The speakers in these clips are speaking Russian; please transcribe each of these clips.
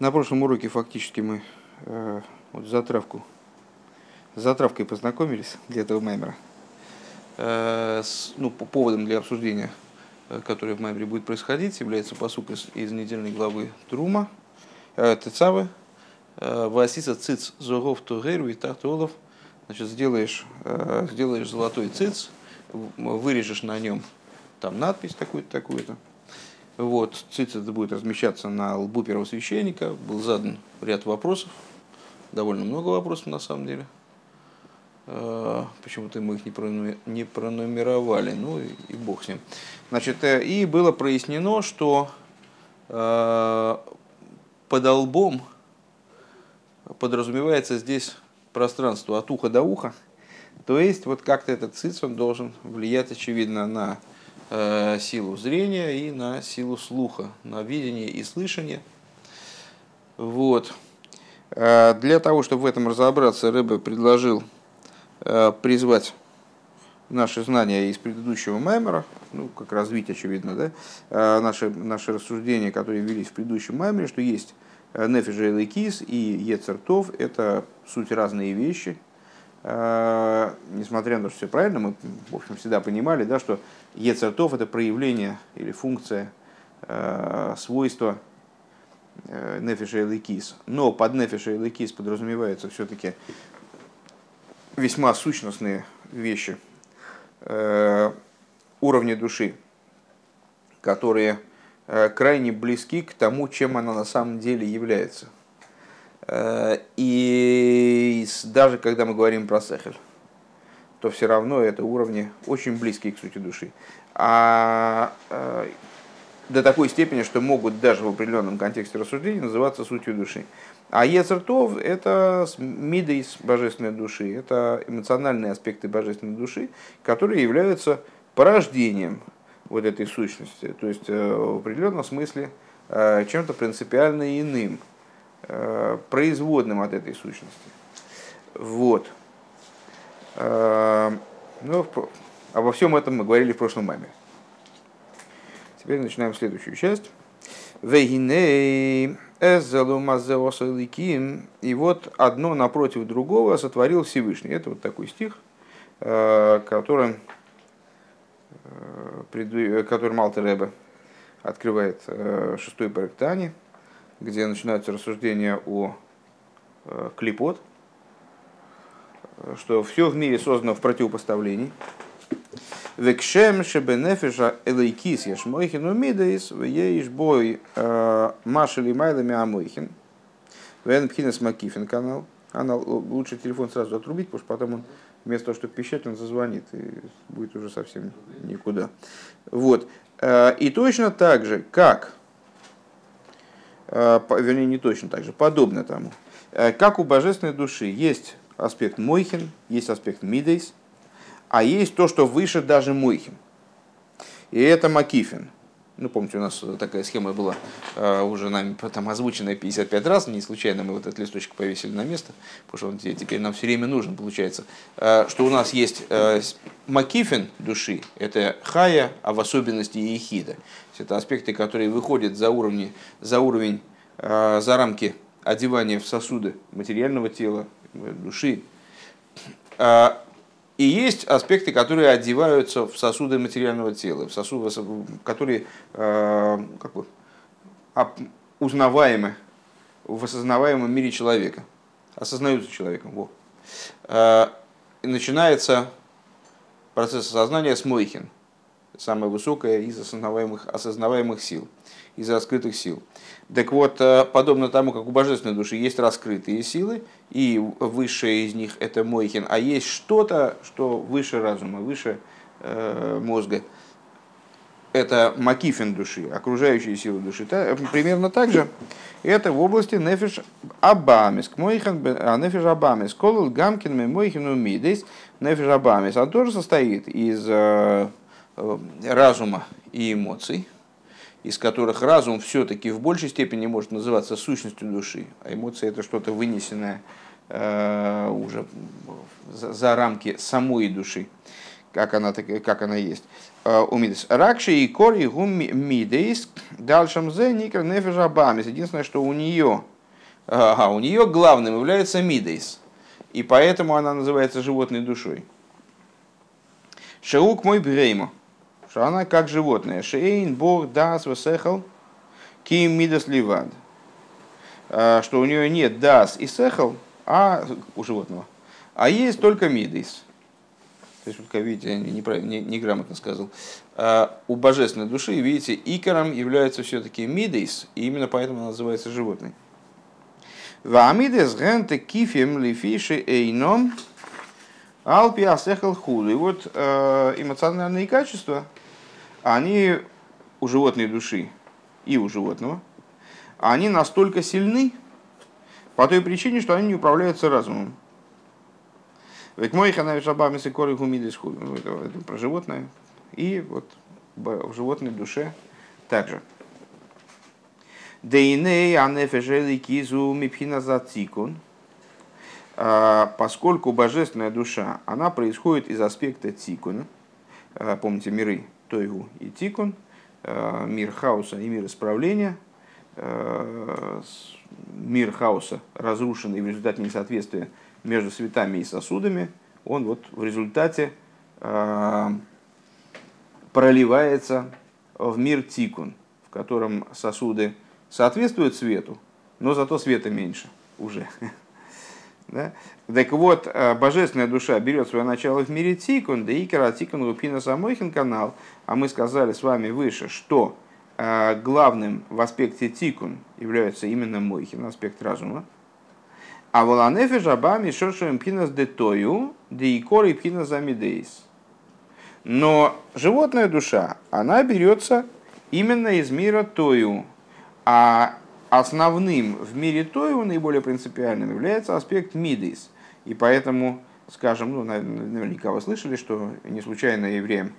На прошлом уроке фактически мы э, вот затравку, затравкой познакомились для этого маймера. Э, с, ну, по поводом для обсуждения, э, которое в маймере будет происходить, является посук из, из недельной главы Трума, э, Тецавы, Васиса циц зогов тугеру и тахтолов. Значит, сделаешь, э, сделаешь золотой циц, вырежешь на нем там надпись такую-то, такую-то. Вот, циц это будет размещаться на лбу первого священника. Был задан ряд вопросов, довольно много вопросов на самом деле. Э, почему-то мы их не пронумеровали, ну и, бог с ним. Значит, э, и было прояснено, что э, под лбом подразумевается здесь пространство от уха до уха. То есть, вот как-то этот циц, он должен влиять, очевидно, на силу зрения и на силу слуха, на видение и слышание. Вот. Э, для того, чтобы в этом разобраться, Рэбе предложил э, призвать наши знания из предыдущего маймера, ну, как развить, очевидно, да, наши, наши рассуждения, которые велись в предыдущем маймере, что есть Нефиш и Кис и Ецертов, это суть разные вещи – Э, несмотря на то, что все правильно, мы, в общем, всегда понимали, да, что ецертов – это проявление или функция, э, свойства э, нефиша и ликис. Но под нефиша и ликис подразумеваются все-таки весьма сущностные вещи уровня души, которые крайне близки к тому, чем она на самом деле является – Э, и даже когда мы говорим про сехель, то все равно это уровни очень близкие к сути души. А э, до такой степени, что могут даже в определенном контексте рассуждений называться сутью души. А Ецертов – это мидейс божественной души, это эмоциональные аспекты божественной души, которые являются порождением вот этой сущности, то есть э, в определенном смысле чем-то принципиально иным – Э, производным от этой сущности. Вот. Э, ну, обо всем этом мы говорили в прошлом маме. Теперь начинаем следующую часть. И вот одно напротив другого сотворил Всевышний. Это вот такой стих, э, которым, которым Алтер Рэбе открывает шестой проект Тани где начинаются рассуждения о э, клипот, что все в мире создано в противопоставлении. Векшем шебенефиша элейкис яшмойхин умидейс вееш бой э, машели майлами амойхин. Вен пхинес макифин канал. Она лучше телефон сразу отрубить, потому что потом он вместо того, чтобы пищать, он зазвонит и будет уже совсем никуда. Вот. Э, и точно так же, как Э, вернее, не точно так же, подобно тому. Э, как у божественной души есть аспект Мойхин, есть аспект Мидейс, а есть то, что выше даже Мойхин. И это Макифин. Ну, помните, у нас такая схема была э, уже нами там озвученная 55 раз, не случайно мы вот этот листочек повесили на место, потому что он теперь нам все время нужен, получается, что у нас есть Макифин души, это Хая, а в особенности Ехида. Это аспекты, которые выходят за, уровни, за уровень, э, за рамки одевания в сосуды материального тела, души. Э, и есть аспекты, которые одеваются в сосуды материального тела, в сосуды, которые э, как бы, узнаваемы в осознаваемом мире человека, осознаются человеком. Во. И начинается процесс осознания с Мойхин – самая высокая из осознаваемых, осознаваемых сил, из раскрытых сил. Так вот, э, подобно тому, как у божественной души есть раскрытые силы, и высшая из них это Мойхин, а есть что-то, что выше разума, выше э, мозга. Это макифин души, окружающие силы души. Та, примерно так же это в области нефиш абамис. Мойхан, а нефиш абамис. Колол гамкин мойхин умидейс. Нефиш абамис. Он тоже состоит из э, Э, разума и эмоций, из которых разум все-таки в большей степени может называться сущностью души, а эмоции это что-то вынесенное э, уже за, рамки самой души. как она, как она есть. У Мидейс. Ракши и кори гум Мидейс дальшем зе никр нефежа бамис. Единственное, что у нее, а, у нее главным является Мидейс. И поэтому она называется животной душой. Шаук мой бреймо. Что она как животное. Шейн бог дас весехал ким мидас ливад. Что у нее нет дас и сехал, а у животного. А есть только мидейс. То есть, как видите, я неправильно, не, неграмотно сказал. А у божественной души, видите, икором является все-таки мидейс, и именно поэтому она называется животной. Вамидес генте кифем лифиши эйном алпи асехал худу. И вот э, эмоциональные качества, они у животной души и у животного, они настолько сильны по той причине, что они не управляются разумом. Ведь мой ханавиш абамис и коры гумидис худу. Это про животное. И вот в животной душе также. Дейней анефежели кизу мипхина за цикун. А, поскольку божественная душа, она происходит из аспекта цикуна. А, помните миры Тойгу и Тикун, а, мир хаоса и мир исправления. Мир хаоса, разрушенный в результате несоответствия между светами и сосудами, он вот в результате проливается в мир Тикун, в котором сосуды соответствует свету, но зато света меньше уже. Да? Так вот, э, божественная душа берет свое начало в мире тикун, да и каратикун лупина самойхин канал. А мы сказали с вами выше, что э, главным в аспекте тикун является именно мойхин, аспект разума. А воланефе жабами шершуем пинас детою, да и коры пинас замидейс. Но животная душа, она берется именно из мира тою, а основным в мире Тойу, наиболее принципиальным, является аспект Мидейс. И поэтому, скажем, ну, наверняка вы слышали, что не случайно евреям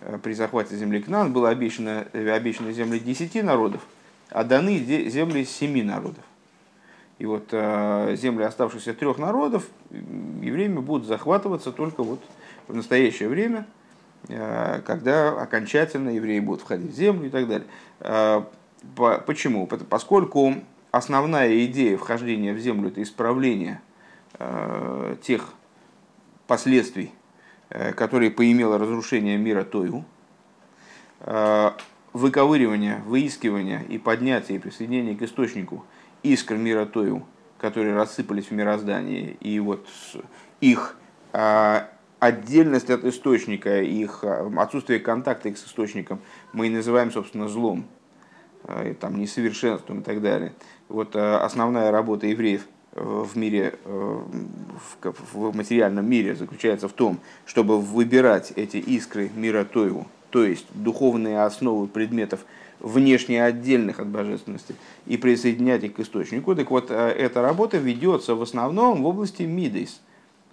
э, при захвате земли Кнан было обещано, э, обещаны земли десяти народов, а даны земли семи народов. И вот э, земли оставшихся трех народов евреями будут захватываться только вот в настоящее время, когда окончательно евреи будут входить в землю и так далее. Почему? Поскольку основная идея вхождения в землю – это исправление э, тех последствий, э, которые поимело разрушение мира Тойу, э, выковыривание, выискивание и поднятие и присоединение к источнику искр мира Тою, которые рассыпались в мироздании, и вот их отдельность от источника, их отсутствие контакта с источником мы и называем, собственно, злом, там, несовершенством и так далее. Вот э, основная работа евреев э, в мире, в материальном мире заключается в том, чтобы выбирать эти искры мира Тойву, то есть духовные основы предметов, внешне отдельных от божественности, и присоединять их к источнику. Так вот, эта работа ведется в основном в области мидейс,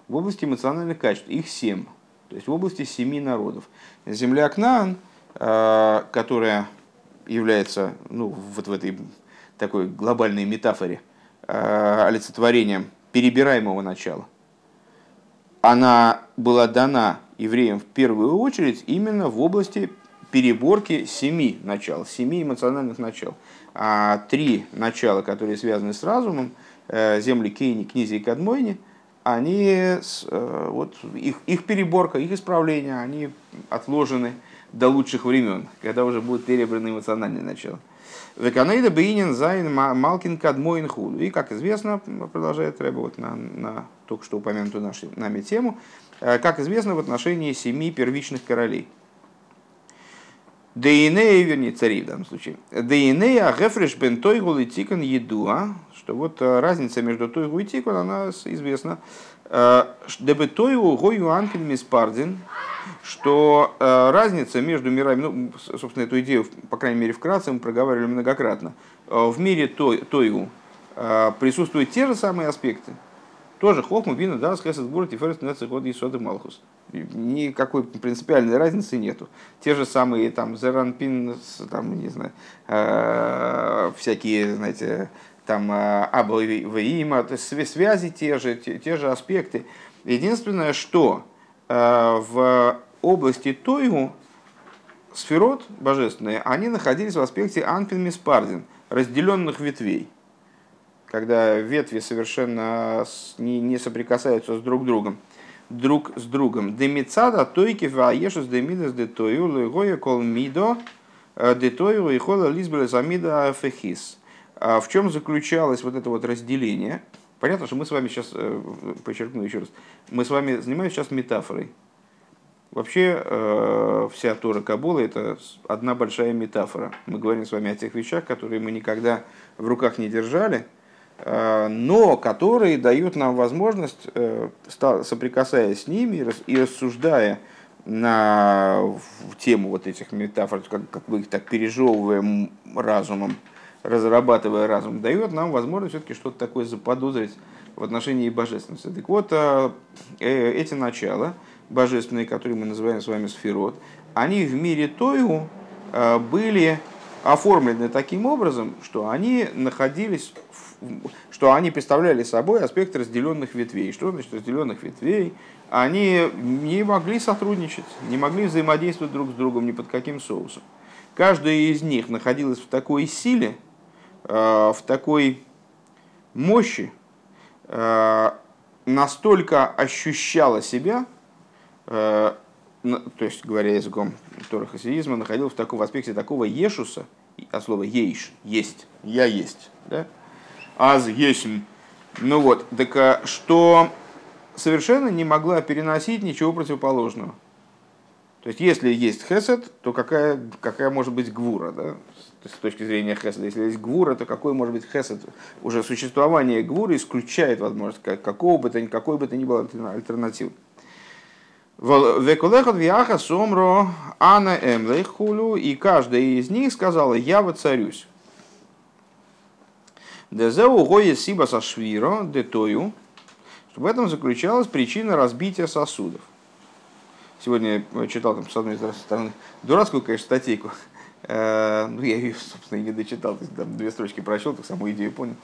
в области эмоциональных качеств, их семь, то есть в области семи народов. Земля Кнаан, которая является ну, вот в этой такой глобальной метафоре э, олицетворением перебираемого начала, она была дана евреям в первую очередь именно в области переборки семи начал, семи эмоциональных начал. А три начала, которые связаны с разумом, э, земли Кейни, Книзи и Кадмойни, они, э, вот их, их переборка, их исправление, они отложены до лучших времен, когда уже будет перебрано эмоциональное начало. Веканейда Бейнин Зайн Малкин Кадмоин. И, как известно, продолжает Рэба вот на, на только что упомянутую нашу, нами тему, э, как известно в отношении семи первичных королей. Дейнея, вернее, царей в данном случае. Дейнея Гефреш бен Тойгул и Тикон Едуа, что вот э, разница между Тойгу и Тикон, она известна. Э, Дебетойгу Гою Анкель Миспардин, что э, разница между мирами, ну, собственно, эту идею, по крайней мере, вкратце мы проговаривали многократно, э, в мире э, присутствуют те же самые аспекты. Тоже хохма, вина, да, схесет город и ферст год и соды малхус. Никакой принципиальной разницы нету. Те же самые там зеранпин, там, не знаю, э, всякие, знаете, там аба то есть связи те же, те, те же аспекты. Единственное, что в области Тойгу сферот божественные, они находились в аспекте анфин миспардин, разделенных ветвей. Когда ветви совершенно не, не соприкасаются с друг другом. Друг с другом. Демицада тойки ваешус демидас де тою легоя кол мидо э, де тою и хола лизбеля замида фехис. А в чем заключалось вот это вот разделение? Понятно, что мы с вами сейчас, э, подчеркну еще раз, мы с вами занимаемся сейчас метафорой. Вообще э, вся Тора Кабула это одна большая метафора. Мы говорим с вами о тех вещах, которые мы никогда в руках не держали, но которые дают нам возможность, э, соприкасаясь с ними и рассуждая на тему вот этих метафор, как, как мы их так пережевываем разумом, разрабатывая разум, дает нам возможность все-таки что-то такое заподозрить в отношении божественности. Так вот, эти начала – божественные, которые мы называем с вами сферот, они в мире Тойгу э, были оформлены таким образом, что они находились, что они представляли собой аспект разделенных ветвей. Что значит разделенных ветвей? Они не могли сотрудничать, не могли взаимодействовать друг с другом ни под каким соусом. Каждая из них находилась в такой силе, э, в такой мощи, э, настолько ощущала себя, Э, то есть, говоря языком торахасиизма, находил в таком аспекте такого ешуса, от слова ейш, есть, я есть, да? Аз есмь. Ну вот, так а что совершенно не могла переносить ничего противоположного. То есть, если есть хесед, то какая, какая может быть гвура, да? с точки зрения хеседа. Если есть гвура, то какой может быть хесед? Уже существование гвуры исключает возможность какого бы то, какой бы то ни было альтернативы. Векулехот виаха сомро ана эмлейхулю, и каждая из них сказала, я воцарюсь. Дезеу гоя сиба сашвиро детою, в этом заключалась причина разбития сосудов. Сегодня я читал там, с одной стороны, дурацкую, конечно, статейку. Э, ну, я ее, собственно, и не дочитал, то там две строчки прочел, так саму идею понял.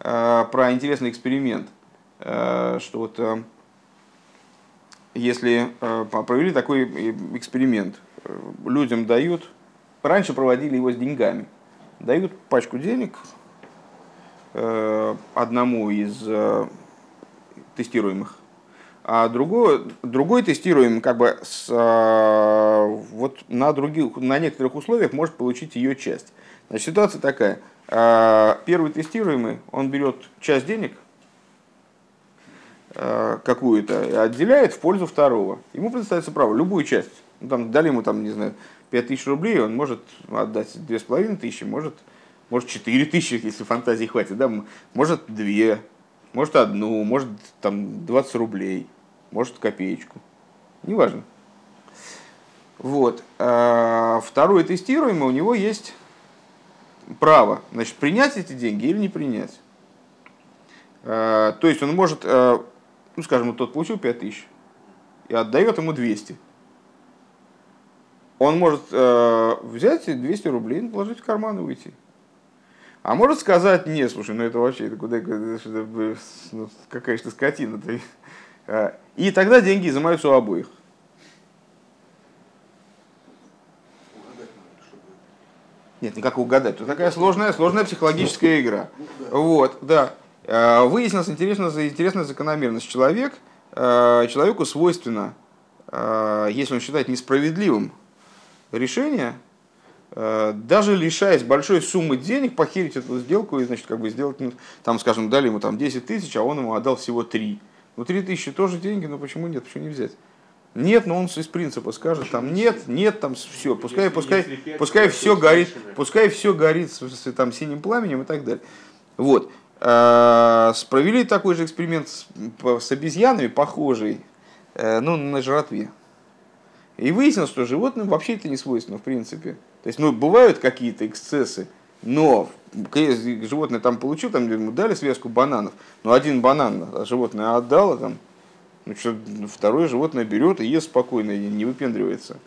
Э, про интересный эксперимент, э, что вот если провели такой эксперимент, людям дают, раньше проводили его с деньгами, дают пачку денег одному из тестируемых, а другой, другой тестируемый как бы с, вот на, других, на некоторых условиях может получить ее часть. Значит, ситуация такая. Первый тестируемый, он берет часть денег, Э, какую-то отделяет в пользу второго. Ему предоставится право, любую часть. Ну, там, дали ему, там, не знаю, 5 тысяч рублей, он может отдать 2,5 тысячи, может, может 4 тысячи, если фантазии хватит, да, может 2, может одну, может там 20 рублей, может копеечку. Неважно. Вот. А второй тестируемый, у него есть право, значит, принять эти деньги или не принять. А, то есть он может э, ну, скажем, вот тот получил 5000 и отдает ему 200. Он может э, взять 200 рублей, положить в карман и уйти. А может сказать, нет, слушай, ну это вообще, это куда, ну, какая же ты скотина. Ты. А, и тогда деньги изымаются у обоих. Нет, никак угадать. Это такая сложная, сложная психологическая игра. Вот, да. Э, выяснилась интересная, интересная закономерность. Человек, э, человеку свойственно, если он считает несправедливым решение, даже лишаясь большой суммы денег, похерить эту сделку и, значит, как бы сделать, ну, там, скажем, дали ему там 10 тысяч, а он ему отдал всего 3. Ну, 3 тысячи тоже деньги, но почему нет, почему не взять? Нет, но он из принципа скажет, там нет, нет, там все, пускай, пускай, пускай все горит, пускай все горит с, там синим пламенем и так далее. Вот. Э, провели такой же эксперимент с, с обезьянами, похожий э, ну, на жратве. И выяснилось, что животным вообще это не свойственно, в принципе. То есть, ну, бывают какие-то эксцессы, но животное там получил, там ему дали связку бананов, но один банан а животное отдало, там, ну, что, второе животное берет и ест спокойно, и не выпендривается.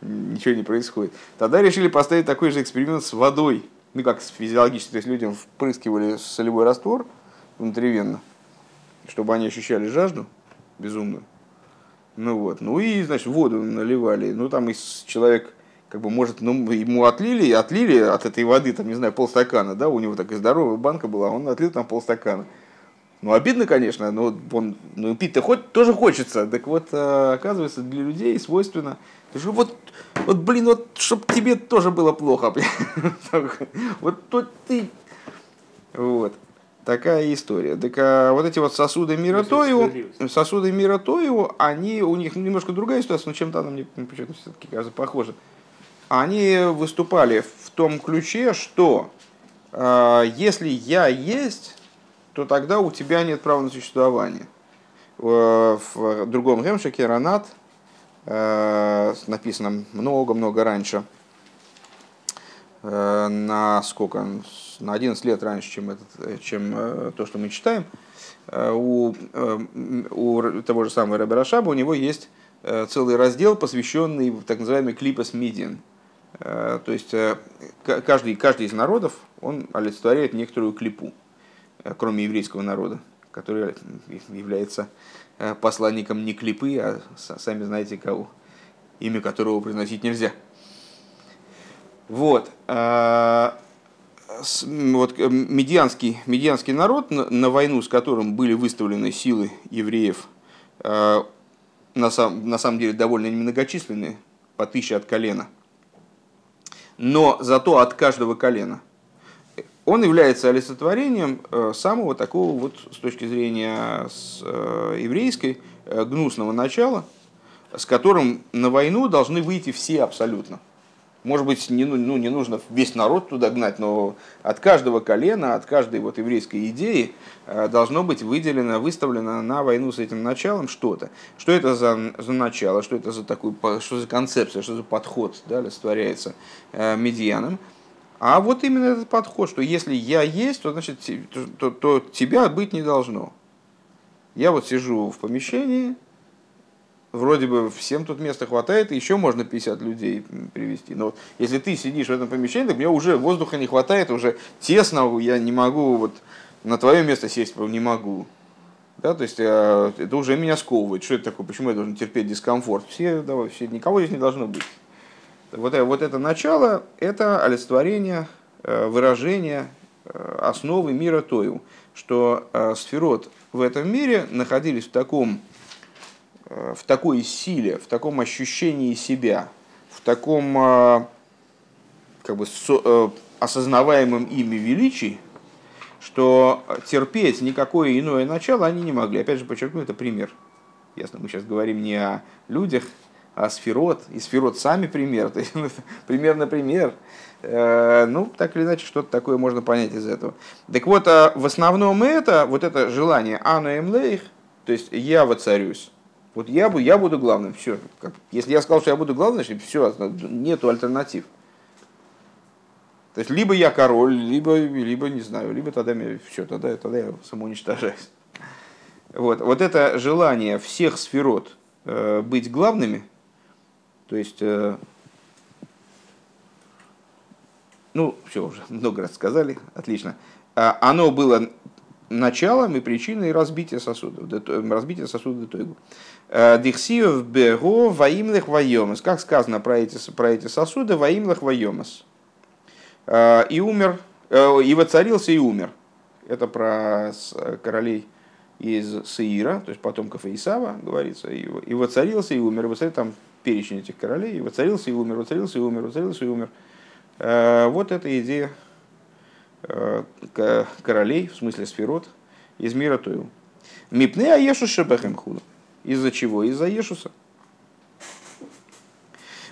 Ничего не происходит. Тогда решили поставить такой же эксперимент с водой ну как физиологически, то есть людям впрыскивали солевой раствор внутривенно, чтобы они ощущали жажду безумную. Ну вот, ну и, значит, воду наливали. Ну там из человек, как бы, может, ну, ему отлили, отлили от этой воды, там, не знаю, полстакана, да, у него такая здоровая банка была, он отлил там полстакана. Ну, обидно, конечно, но он, ну, пить-то хоть, тоже хочется. Так вот, э, оказывается, для людей свойственно. Вот, вот, блин, вот, чтобы тебе тоже было плохо. Вот тут ты... Вот. Такая история. Так а вот эти вот сосуды мира Тоеву, сосуды мира Тоеву, они, у них немножко другая ситуация, но чем-то она мне почему-то все-таки кажется похожа. Они выступали в том ключе, что э, если я есть, то тогда у тебя нет права на существование. В другом Гемшике Ранат, э, написано много-много раньше, э, на сколько, на 11 лет раньше, чем, этот, э, чем э, то, что мы читаем, э, у, у того же самого Рэбе Рашаба у него есть целый раздел, посвященный так называемый клипас медиан. То есть каждый, каждый из народов, он олицетворяет некоторую клипу, кроме еврейского народа, который является посланником не клипы, а сами знаете кого, имя которого произносить нельзя. Вот вот, э, медианский, медианский народ, на, войну с которым были выставлены силы евреев, э, на, сам, на самом деле довольно немногочисленные, по тысяче от колена, но зато от каждого колена, он является олицетворением э, самого такого вот с точки зрения с, еврейской гнусного начала, с которым на войну должны выйти все абсолютно. Может быть, не, ну, ну, не нужно весь народ туда гнать, но от каждого колена, от каждой вот еврейской идеи э, должно быть выделено, выставлено на войну с этим началом что-то. Что это за, за начало, что это за такой, что за концепция, что за подход да, олицетворяется э, медианом. А вот именно этот подход, что если я есть, то значит то, то, то тебя быть не должно. Я вот сижу в помещении, вроде бы всем тут места хватает, и еще можно 50 людей привести. Но вот если ты сидишь в этом помещении, так мне уже воздуха не хватает, уже тесно, я не могу вот на твое место сесть, не могу. Да, то есть э, это уже меня сковывает. Что это такое? Почему я должен терпеть дискомфорт? Все, давай, все, никого здесь не должно быть. Вот, э, вот это начало – это олицетворение, э, выражение основы мира Тою, что сферот в этом мире находились в таком в такой силе, в таком ощущении себя, в таком а, как бы, э, осознаваемом ими величии, что терпеть никакое иное начало они не могли. Опять же, подчеркну, это пример. Ясно, мы сейчас говорим не о людях, а сферот. И сферот сами пример. Пример на пример. Э, ну, так или иначе, что-то такое можно понять из этого. Так вот, в основном это, вот это желание «ану эмлейх», то есть «я воцарюсь», вот я, буду, я буду главным, все. Если я сказал, что я буду главным, значит, все, нету альтернатив. То есть, либо я король, либо, либо не знаю, либо тогда мне все, тогда, тогда я самоуничтожаюсь. Вот, вот это желание всех сферот э, быть главными, то есть, э, ну, все уже много раз сказали, отлично. А оно было началом и причиной разбития сосудов, разбития сосуда Тойгу. Э, Дихсиев бего ваимлых вайомас. Как сказано про эти, про эти сосуды, ваимлых вайомас. Э, и умер, э, и воцарился и умер. Это про королей из Саира, то есть потомков Исава, говорится, и воцарился и умер. И там перечень этих королей, и воцарился и умер, воцарился и умер, воцарился и умер. Вот эта идея королей, в смысле сферот, из мира Тойу. Мипны аешу шебехем худу. Из-за чего? Из-за Ешуса.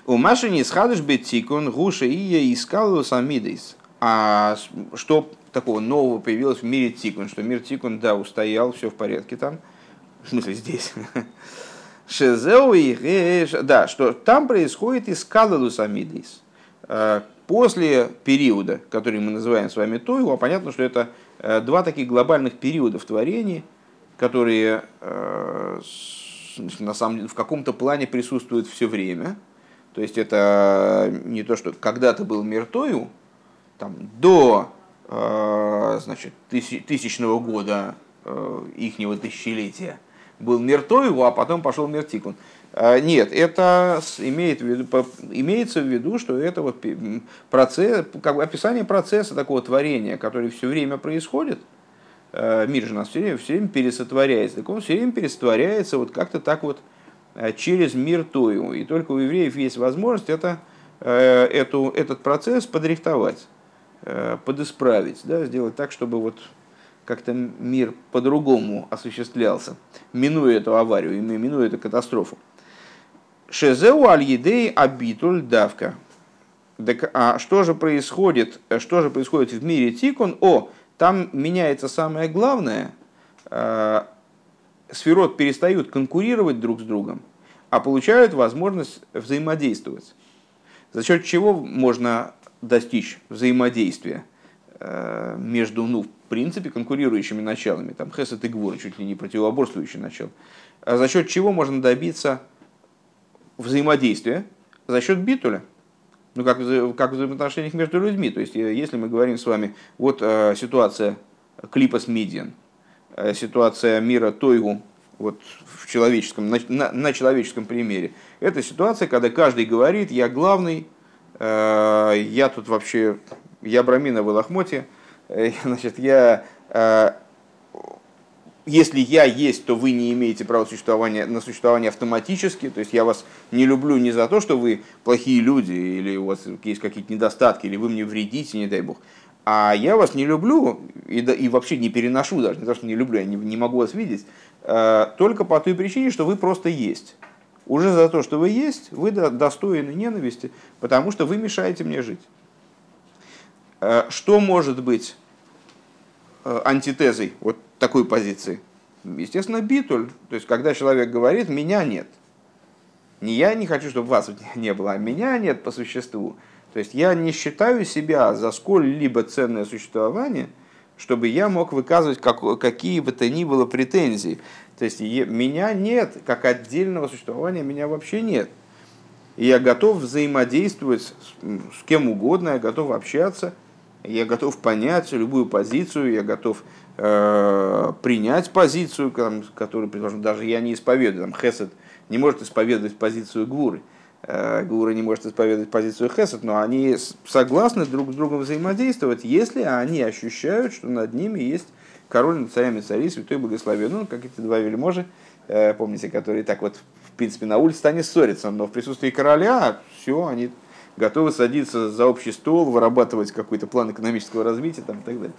У Маши не схадыш бетикун гуша и искал самидейс. А что такого нового появилось в мире тикун? Что мир тикун, да, устоял, все в порядке там. В смысле здесь. Шезеу и Да, что там происходит искалалу самидейс. А, после периода, который мы называем с вами Тойу, а понятно, что это э, два таких глобальных периода в творении, которые э, на самом деле в каком-то плане присутствует все время. То есть это не то, что когда-то был мир Тою, там, до э, значит, тысячного года э, ихнего тысячелетия, был мир Тойгу, а потом пошел мир Тикун. А, нет, это имеет в виду, имеется в виду, что это вот процесс, как бы описание процесса такого творения, который все время происходит. А, мир же нас все время, все время пересотворяется. Так он все время пересотворяется вот как-то так вот а, через мир Тою. И только у евреев есть возможность это, эту, этот процесс подрихтовать, подисправить, да, сделать так, чтобы вот как-то мир по-другому осуществлялся, минуя эту аварию, минуя эту катастрофу. Шезеу аль-едей абитуль давка. Так, а что же происходит, что же происходит в мире Тикун? О, там меняется самое главное. Э, сферот перестают конкурировать друг с другом, а получают возможность взаимодействовать. За счет чего можно достичь взаимодействия э, между, ну, в принципе, конкурирующими началами, там хесед и гвур, чуть ли не противоборствующие начала. За счет чего можно добиться взаимодействия за счет битуля. Ну, как, как в взаимоотношениях между людьми. То есть, э, если мы говорим с вами, вот э, ситуация клипа с Мидиан, э, ситуация мира Тойгу, вот в человеческом, на, на, на человеческом примере. Это ситуация, когда каждый говорит, я главный, э, я тут вообще, я брамина в лохмоте, э, значит, я э, если я есть, то вы не имеете права существования, на существование автоматически. То есть я вас не люблю не за то, что вы плохие люди, или у вас есть какие-то недостатки, или вы мне вредите, не дай бог. А я вас не люблю и, и вообще не переношу даже, не то, что не люблю, я не, не могу вас видеть, э, только по той причине, что вы просто есть. Уже за то, что вы есть, вы достойны ненависти, потому что вы мешаете мне жить. Э, что может быть э, антитезой вот такой позиции? Естественно, битуль. То есть, когда человек говорит, меня нет. Не я не хочу, чтобы вас не было, а меня нет по существу. То есть, я не считаю себя за сколь-либо ценное существование, чтобы я мог выказывать как, какие бы то ни было претензии. То есть, меня нет, как отдельного существования, меня вообще нет. И я готов взаимодействовать с, с кем угодно, я готов общаться, я готов понять любую позицию, я готов Э, принять позицию, которую, предположим, даже я не исповедую. Там, Хесед не может исповедовать позицию Гуры. Э, Гура не может исповедовать позицию Хесед, но они согласны друг с другом взаимодействовать, если они ощущают, что над ними есть король над царями царей, святой благословен. Ну, как эти два вельможи, э, помните, которые так вот, в принципе, на улице они ссорятся, но в присутствии короля все, они готовы садиться за общий стол, вырабатывать какой-то план экономического развития там, и так далее.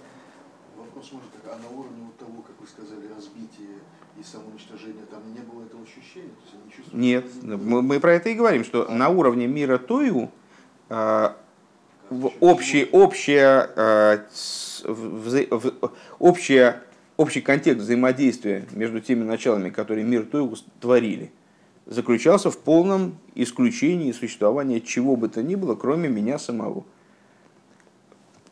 Нет, мы, мы про это и говорим, что на уровне мира Тою э, общий, э, в, общая, общий контекст взаимодействия между теми началами, которые мир Тою творили, заключался в полном исключении существования чего бы то ни было, кроме меня самого.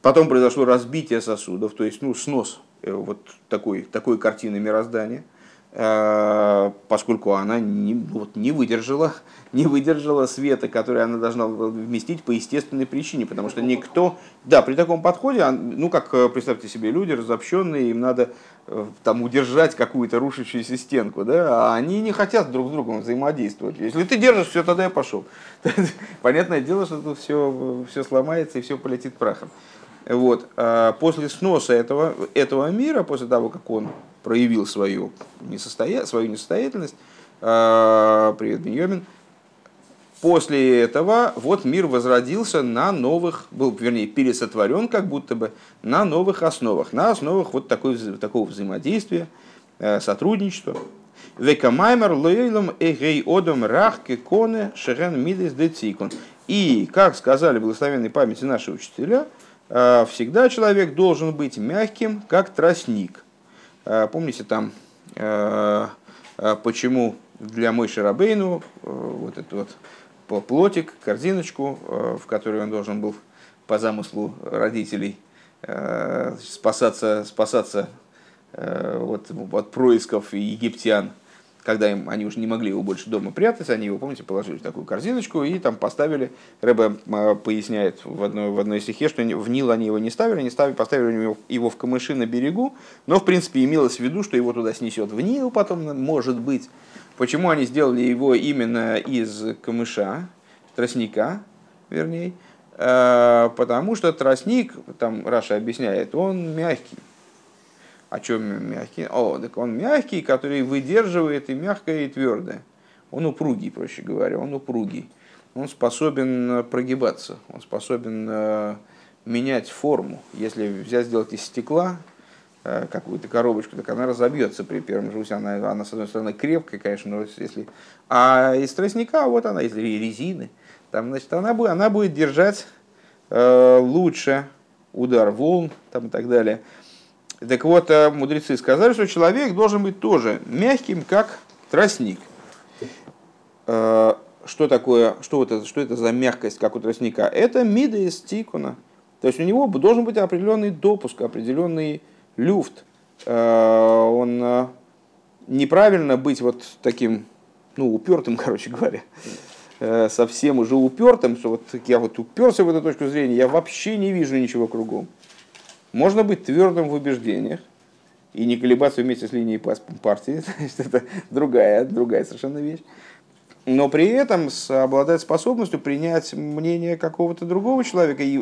Потом произошло разбитие сосудов, то есть ну, снос э, вот такой, такой картины мироздания – поскольку она не, вот, не, выдержала, не выдержала света, который она должна вместить по естественной причине, потому что никто, да, при таком подходе, ну как э, представьте себе, люди разобщенные, им надо э, там удержать какую-то рушащуюся стенку, да, а они не хотят друг с другом взаимодействовать. Если ты держишь, все, тогда я пошел. Понятное дело, что тут все, все сломается и все полетит прахом. Вот. А после сноса этого, этого мира, после того, как он проявил свою, несостоя... свою несостоятельность, а, привет, Беньомин, после этого вот мир возродился на новых, был, вернее, пересотворен как будто бы на новых основах, на основах вот такой, такого взаимодействия, э, сотрудничества. Векамаймер лейлом эгей одом рах коне шерен мидес децикон. И, как сказали благословенной памяти наши учителя, всегда человек должен быть мягким, как тростник. Э, помните там, э, почему для Мойши Рабейну вот этот вот плотик, корзиночку, в которой он должен был по замыслу родителей спасаться, спасаться вот, от происков египтян, когда им, они уже не могли его больше дома прятать, они его, помните, положили в такую корзиночку и там поставили, Рэбе поясняет в одной, в одной стихе, что в Нил они его не ставили, они ставили, поставили его в камыши на берегу, но, в принципе, имелось в виду, что его туда снесет в Нил потом, может быть. Почему они сделали его именно из камыша, тростника, вернее, э, потому что тростник, там Раша объясняет, он мягкий. О чем мягкий? О, так он мягкий, который выдерживает и мягкое, и твердое. Он упругий, проще говоря, он упругий. Он способен прогибаться, он способен э, менять форму. Если взять, сделать из стекла э, какую-то коробочку, так она разобьется при первом же Она, она, с одной стороны, крепкая, конечно, но если... А из тростника, вот она, из резины, там, значит, она, будет, она будет держать э, лучше удар волн там, и так далее. Так вот, э, мудрецы сказали, что человек должен быть тоже мягким, как тростник. Э, что такое, что это, что это за мягкость, как у тростника? Это мида из тикуна. То есть у него должен быть определенный допуск, определенный люфт. Э, он неправильно быть вот таким, ну, упертым, короче говоря, совсем уже упертым, что вот я вот уперся в эту точку зрения, я вообще не вижу ничего кругом. Можно быть твердым в убеждениях и не колебаться вместе с линией партии. Это другая, другая совершенно вещь. Но при этом обладать способностью принять мнение какого-то другого человека и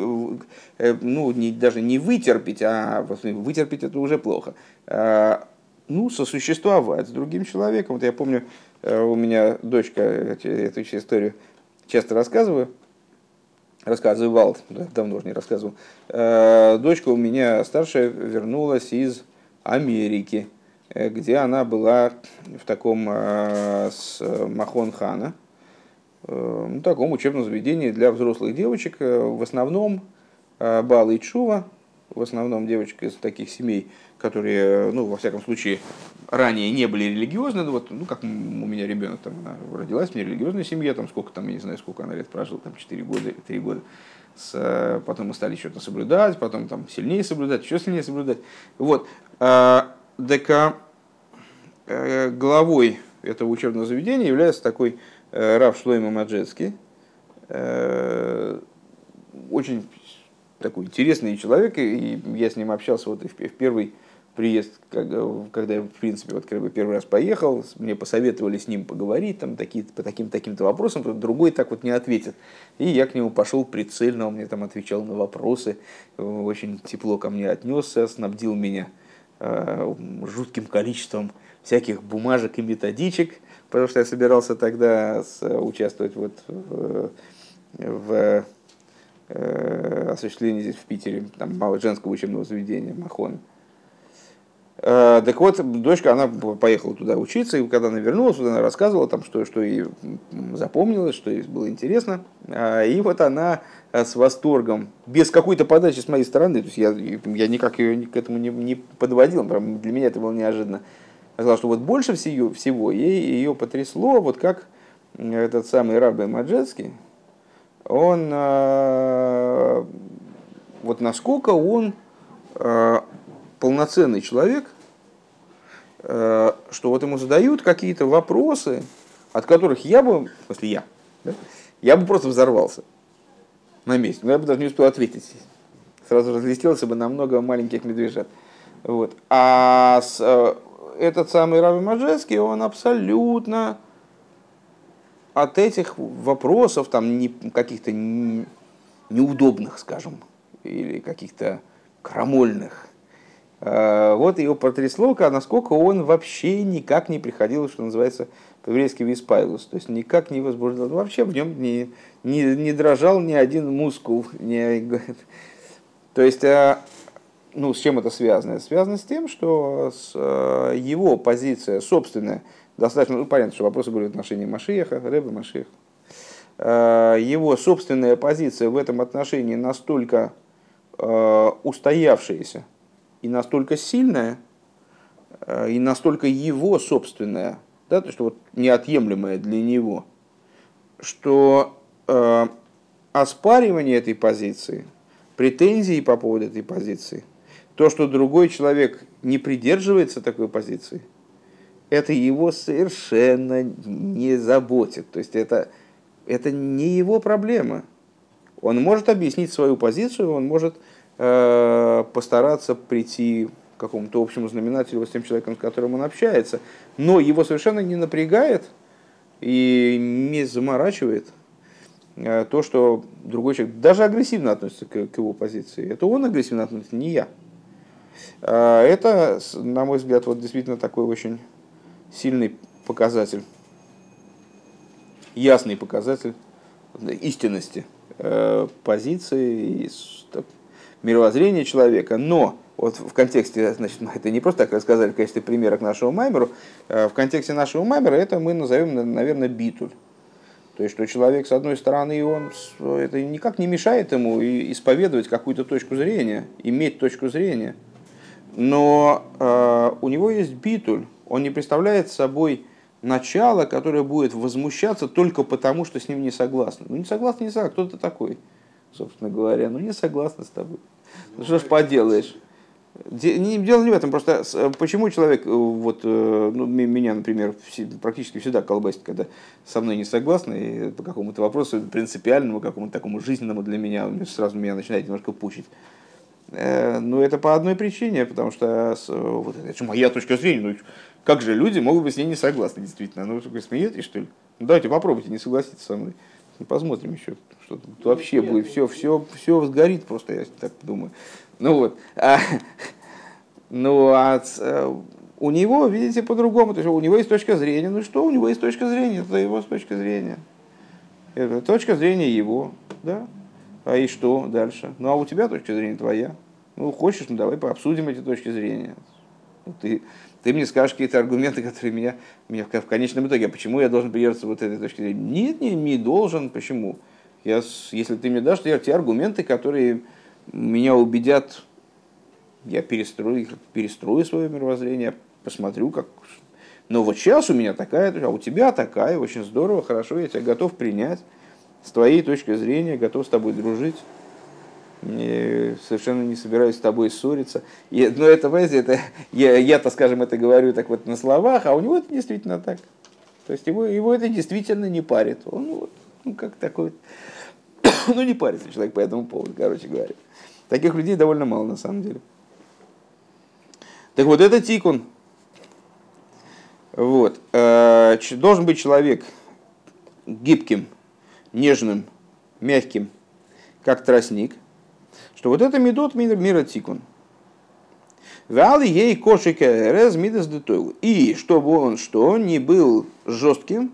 э, ну, не, даже не вытерпеть, а вытерпеть это уже плохо. А, ну, сосуществовать с другим человеком. Вот я помню, э, у меня дочка, эту историю часто рассказываю, рассказывал, давно уже не рассказывал, э, дочка у меня старшая вернулась из Америки, э, где она была в таком э, с Махон Хана, ну, таком учебном заведении для взрослых девочек, в основном Бала и Чува, в основном девочек из таких семей, которые, ну, во всяком случае, ранее не были религиозны, вот, ну, как у меня ребенок, там, она родилась в нерелигиозной семье, там, сколько там, я не знаю, сколько она лет прожила, там, 4 года, 3 года, с, потом мы стали что-то соблюдать, потом там сильнее соблюдать, еще сильнее соблюдать, вот, а, ДК э, главой этого учебного заведения является такой э, Рав Шлойма Маджецкий, э, очень такой интересный человек, и я с ним общался вот в первый приезд, когда я, в принципе, вот, как бы первый раз поехал, мне посоветовали с ним поговорить там, такие, по таким-таким-то вопросам, другой так вот не ответит. И я к нему пошел прицельно, он мне там отвечал на вопросы, очень тепло ко мне отнесся, снабдил меня э, жутким количеством всяких бумажек и методичек, потому что я собирался тогда с, участвовать вот в, в э, осуществлении здесь в Питере там, женского учебного заведения Махон. Э, так вот, дочка, она поехала туда учиться, и когда она вернулась, она рассказывала, там, что, что ей запомнилось, что ей было интересно. А, и вот она э, с восторгом, без какой-то подачи с моей стороны, то есть я, я никак ее к этому не, не подводил, прям для меня это было неожиданно. Сказала, что вот больше всего, всего ей ее потрясло, вот как этот самый Рабби Маджецкий, он, э, вот насколько он полноценный человек, э, что вот ему задают какие-то вопросы, от которых я бы, если я, да, я бы просто взорвался на месте, но я бы даже не успел ответить. Сразу разлетелся бы на много маленьких медвежат. Вот. А с, э, этот самый Раби Мажевский, он абсолютно от этих вопросов, там, не, каких-то неудобных, скажем, или каких-то крамольных, Э, вот его потрясло, насколько он вообще никак не приходил, что называется по-еврейски виспайлус, то есть никак не возбуждал, вообще в нем не, не, не дрожал ни один мускул. Не, то есть, э, ну, с чем это связано? Это связано с тем, что с, э, его позиция собственная, достаточно, ну, понятно, что вопросы были в отношении Машиеха, Рэба Машиеха, его собственная позиция в этом отношении настолько устоявшаяся, и настолько сильная, э, и настолько его собственная, да, то есть вот неотъемлемая для него, что э, оспаривание этой позиции, претензии по поводу этой позиции, то, что другой человек не придерживается такой позиции, это его совершенно не заботит. То есть это, это не его проблема. Он может объяснить свою позицию, он может э, постараться прийти к какому-то общему знаменателю с тем человеком, с которым он общается, но его совершенно не напрягает и не заморачивает э, то, что другой человек даже агрессивно относится к, к его позиции. Это он агрессивно относится, не я. Э, это, на мой взгляд, вот действительно такой очень сильный показатель, ясный показатель истинности э, позиции и мировоззрения человека. Но вот в контексте, значит, мы это не просто так рассказали в качестве примера к нашему маймеру, э, в контексте нашего маймера это мы назовем, наверное, битуль. То есть, что человек, с одной стороны, он, это никак не мешает ему исповедовать какую-то точку зрения, иметь точку зрения, но э, у него есть битуль, он не представляет собой начало, которое будет возмущаться только потому, что с ним не согласны. Ну, не согласны, не согласны, кто ты такой, собственно говоря, ну, не согласны с тобой. Ну, что ж поделаешь. Дело не в этом, просто почему человек, э, вот, э, ну, меня, например, практически всегда колбасит, когда со мной не согласны, по какому-то вопросу принципиальному, какому-то такому жизненному для меня, сразу меня начинает немножко пучить. Э, ну, это по одной причине, потому что вот, это моя точка зрения, ну, как же люди могут быть с ней не согласны, действительно. Ну, вы смеетесь, что ли? Ну, давайте попробуйте не согласиться со мной. Посмотрим еще, что тут вообще будет. Все, все, все сгорит просто, я так думаю. Ну вот. А, ну, а э, у него, видите, по-другому. То есть у него есть точка зрения. Ну что, у него есть точка зрения, это его точка зрения. Это точка зрения его, да. А и что дальше? Ну, а у тебя точка зрения твоя. Ну, хочешь, ну давай пообсудим эти точки зрения. Ты, ты мне скажешь какие-то аргументы, которые меня, меня в конечном итоге, а почему я должен придерживаться вот этой точки зрения? Нет, не, не должен. Почему? Я, если ты мне дашь, то я те аргументы, которые меня убедят, я перестрою, перестрою свое мировоззрение, посмотрю, как... Но вот сейчас у меня такая, а у тебя такая, очень здорово, хорошо, я тебя готов принять с твоей точки зрения, готов с тобой дружить. Совершенно не собираюсь с тобой ссориться. И, но это, понимаете, это, я, я-то, скажем, это говорю так вот на словах, а у него это действительно так. То есть его, его это действительно не парит. Он вот, ну, как такой, ну, не парится человек по этому поводу, короче говоря. Таких людей довольно мало на самом деле. Так вот, это тикун. Вот. Э, должен быть человек гибким, нежным, мягким, как тростник, что вот это медот мира, тикун. Вали ей кошика эрез мидас детойл. И чтобы он что, не был жестким,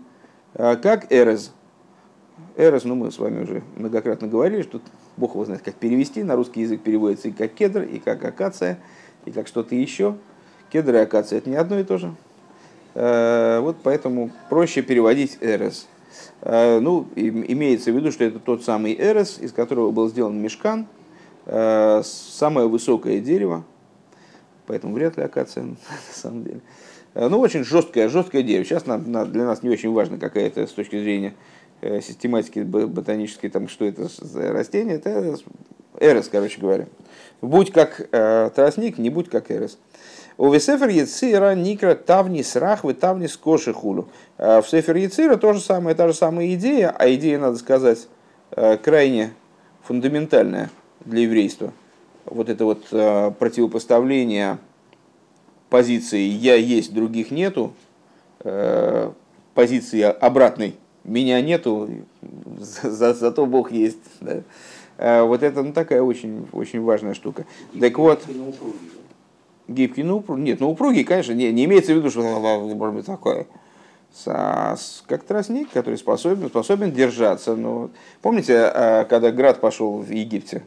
э, как эрез. Эрез, ну мы с вами уже многократно говорили, что Бог его знает, как перевести. На русский язык переводится и как кедр, и как акация, и как что-то еще. Кедр и акация это не одно и то же. Э, вот поэтому проще переводить эрес. Э, ну, имеется в виду, что это тот самый эрес, из которого был сделан мешкан, самое высокое дерево, поэтому вряд ли акация на самом деле. Ну, очень жесткое, жесткое дерево. Сейчас нам, для нас не очень важно, какая это с точки зрения Э, систематики ботанической, там, что это за растение, это эрес, короче говоря. Будь как э, тростник, не будь как эрес. У Весефер Яцира Никра Тавни Срахвы Тавни Скоши Хулю. Э, в Сефер Яцира то самое, та же самая идея, а идея, надо сказать, э, крайне фундаментальная для еврейства. Вот это вот противопоставление позиции «я есть, других нету», позиции обратной меня нету, за, зато Бог есть. Да. А вот это ну, такая очень, очень важная штука. Гибкий, так вот, гибкий, ну, нет, ну, упругий, конечно, не, не имеется в виду, что может быть такое. Как тростник, который способен, способен держаться. Но, помните, когда град пошел в Египте?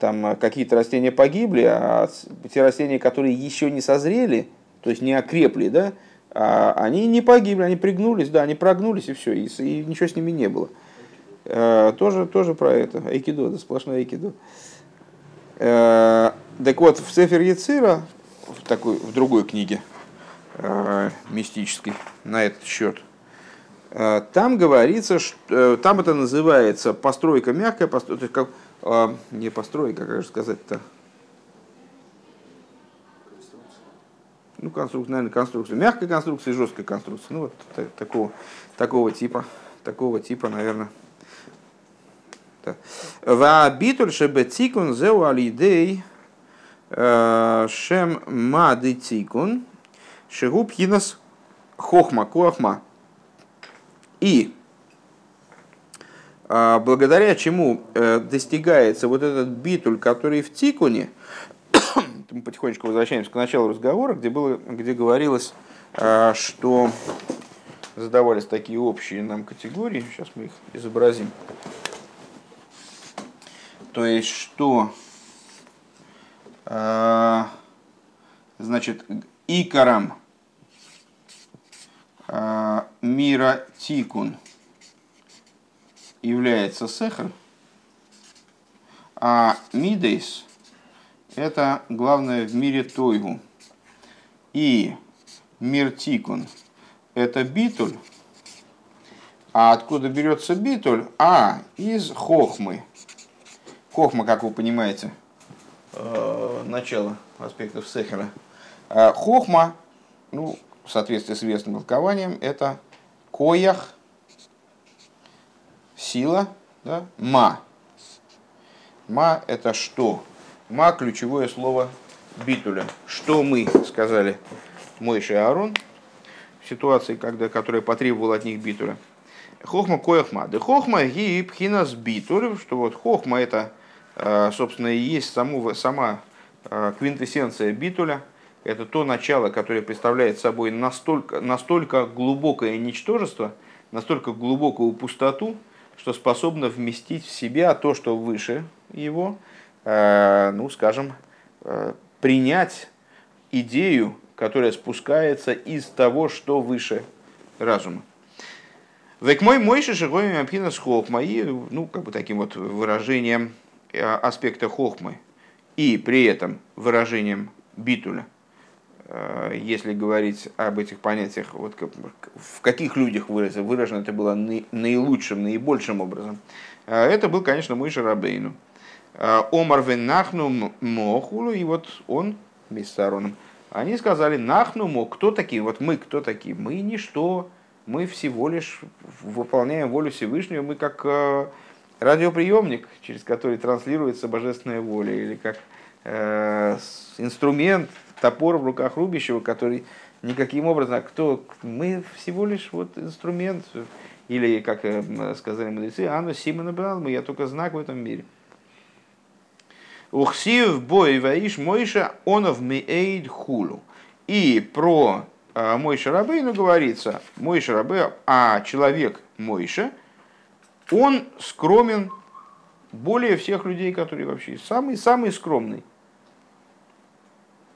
Там а, какие-то растения погибли, а те растения, которые еще не созрели, то есть не окрепли, да, а они не погибли, они пригнулись, да, они прогнулись и все, и, и ничего с ними не было. А, тоже, тоже про это, айкидо, да, сплошное айкидо. А, так вот, в Сефер Яцира, в, такой, в другой книге мистической на этот счет, там говорится, что э, там это называется постройка мягкая, постройка, а, не постройка, как же сказать-то, ну, конструкция, наверное, конструкция, мягкая конструкция и жесткая конструкция. Ну, вот так, такого, такого типа, такого типа, наверное. Ва битуль шебе цикун зеу алидей э, шем мады цикун шегу пхинас хохма, куахма. И благодаря чему э, достигается вот этот битуль, который в тикуне, мы потихонечку возвращаемся к началу разговора, где, было, где говорилось, что задавались такие общие нам категории, сейчас мы их изобразим. То есть, что э, значит, икором мира тикун является сехр, а мидейс – это главное в мире тойгу. И мир тикун – это битуль. А откуда берется битуль? А, из хохмы – Хохма, как вы понимаете, э, начало аспектов Сехера. Э, хохма, ну, в соответствии с известным толкованием, это коях, сила, да, ма. Ма – это что? Ма – ключевое слово битуля. Что мы, сказали Мойша и Аарон, в ситуации, когда, которая потребовала от них битуля. Хохма кояхма. Да хохма ги пхинас битуль, что вот хохма – это Э, собственно, и есть саму, сама э, квинтэссенция битуля. Это то начало, которое представляет собой настолько, настолько глубокое ничтожество, настолько глубокую пустоту, что способно вместить в себя то, что выше его, э, ну, скажем, принять идею, которая спускается из того, что выше разума. Век мой мойши шигоми ампина схох мои, ну, как бы таким вот выражением Э, аспекта хохмы и при этом выражением битуля, э, если говорить об этих понятиях, вот в каких людях выражено, выражено это было наилучшим, наибольшим образом, э, это был, конечно, мой Шарабейну. Омар вен нахну мохулу, и вот он вместе с Аароном, они сказали, нахну мо, кто такие, вот мы кто такие, мы ничто, мы всего лишь выполняем волю Всевышнего, мы как радиоприемник, через который транслируется божественная воля, или как э, инструмент, топор в руках рубящего, который никаким образом, а кто, мы всего лишь вот инструмент, или, как э, сказали мудрецы, Анну Симона брал, мы я только знак в этом мире. Ухсив бой ваиш Мойша онов меэйд хулу. И про э, Мойша Рабейну говорится, Мойша Рабе, а человек Мойша, он скромен более всех людей, которые вообще самый, самый скромный.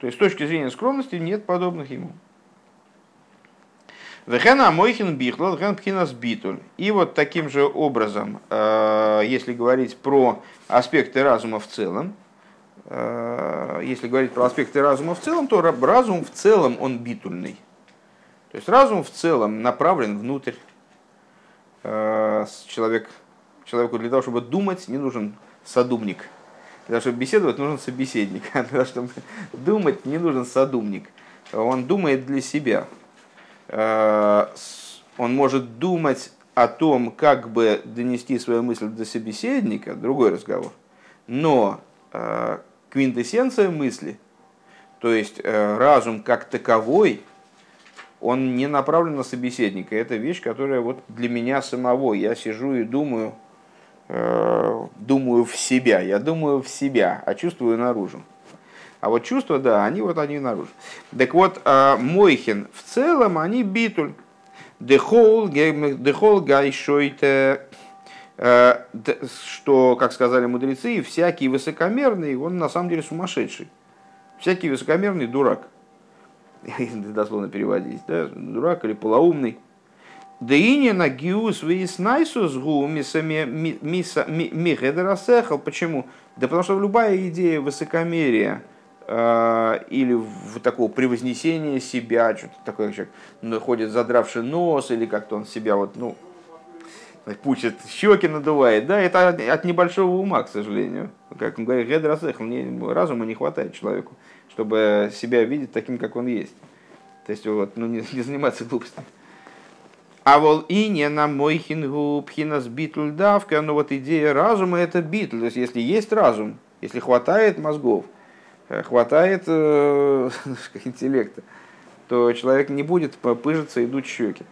То есть с точки зрения скромности нет подобных ему. Вехена мойхин бихлал, вехен пхинас битуль. И вот таким же образом, э, если говорить про аспекты разума в целом, э, если говорить про аспекты разума в целом, то разум в целом он битульный. То есть разум в целом направлен внутрь, Э, человек, человеку для того, чтобы думать, не нужен садумник. Для того, чтобы беседовать, нужен собеседник. А для того, чтобы думать, не нужен садумник. Он думает для себя. Э, он может думать о том, как бы донести свою мысль до собеседника, другой разговор. Но э, квинтэссенция мысли, то есть разум как таковой, он не направлен на собеседника. Это вещь, которая вот для меня самого. Я сижу и думаю, э, думаю в себя. Я думаю в себя, а чувствую наружу. А вот чувства, да, они вот они наружу. Так вот, э, Мойхин в целом, они битуль. Дехол гайшойте, э, что, как сказали мудрецы, всякий высокомерный, он на самом деле сумасшедший. Всякий высокомерный дурак. дословно переводить, да, дурак или полоумный. Да и не на гиус выяснайсус гу михедерасехал. Почему? Да потому что любая идея высокомерия э, или в такого превознесения себя, что-то такое, человек ходит задравший нос, или как-то он себя вот, ну, пучит, щеки надувает, да, это от небольшого ума, к сожалению. Как он говорит, разума не хватает человеку чтобы себя видеть таким, как он есть. То есть вот, ну, не, не заниматься глупостями. А вол и не на мой хингу пхинас битль давка, но вот идея разума это битл. То есть если есть разум, если хватает мозгов, э, хватает э, интеллекта, то человек не будет пыжиться и дуть щеки.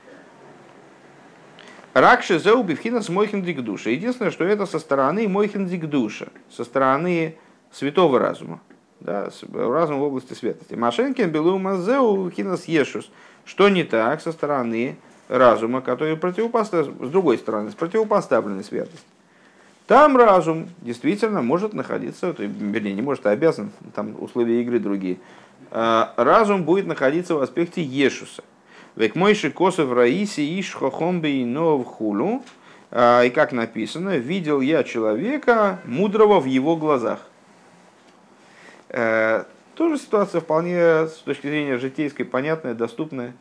Ракши зауби вхинас мойхиндик душа. Единственное, что это со стороны мойхиндик душа, со стороны святого разума, да, разум в области святости. Машенкин белу мазеу хинас ешус. Что не так со стороны разума, который противопоставлен, с другой стороны, с противопоставленной святости. Там разум действительно может находиться, вернее, не может, а обязан, там условия игры другие. А, разум будет находиться в аспекте Ешуса. Век мойши косов раиси иш хохомбе и нов хулу. А, и как написано, видел я человека мудрого в его глазах. Э, тоже ситуация вполне с точки зрения житейской понятная, доступная.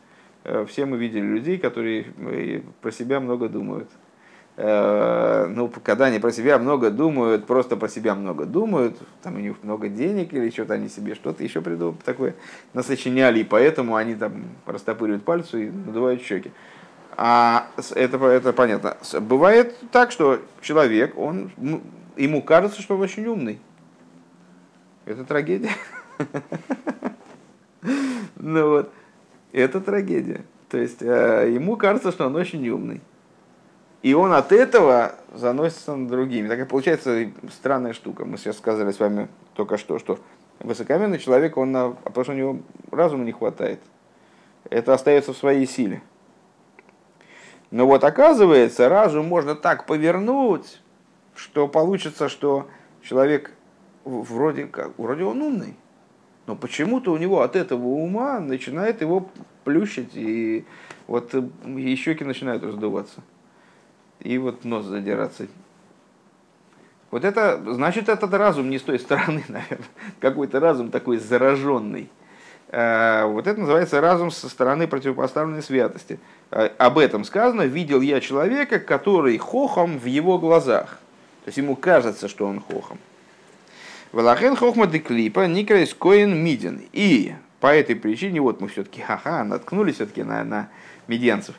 Э, все мы видели людей, которые про себя много думают. Э, ну, когда они про себя много думают, просто про себя много думают, там у них много денег или что-то они себе что-то еще придумают такое, насочиняли, и поэтому они там растопыривают пальцы и надувают щеки. А это, это понятно. Бывает так, что человек, он, ему кажется, что он очень умный. Это трагедия. Ну вот. Это трагедия. То есть э, ему кажется, что он очень умный. И он от этого заносится над другими. Такая получается странная штука. Мы сейчас сказали с вами только что, что высокомерный человек, он на, потому что у него разума не хватает. Это остается в своей силе. Но вот оказывается, разум можно так повернуть, что получится, что человек вроде как, вроде он умный, но почему-то у него от этого ума начинает его плющить, и вот э, и щеки начинают раздуваться. И вот нос задираться. Вот это, значит, этот разум не с той стороны, наверное. Какой-то разум такой зараженный. Э, вот это называется разум со стороны противопоставленной святости. Э, об этом сказано, видел я человека, который хохом в его глазах. То есть ему кажется, что он хохом. Валахен хохма де клипа никрейс коин мидин. И по этой причине, вот мы все-таки, ха-ха, наткнулись все-таки на, на медианцев.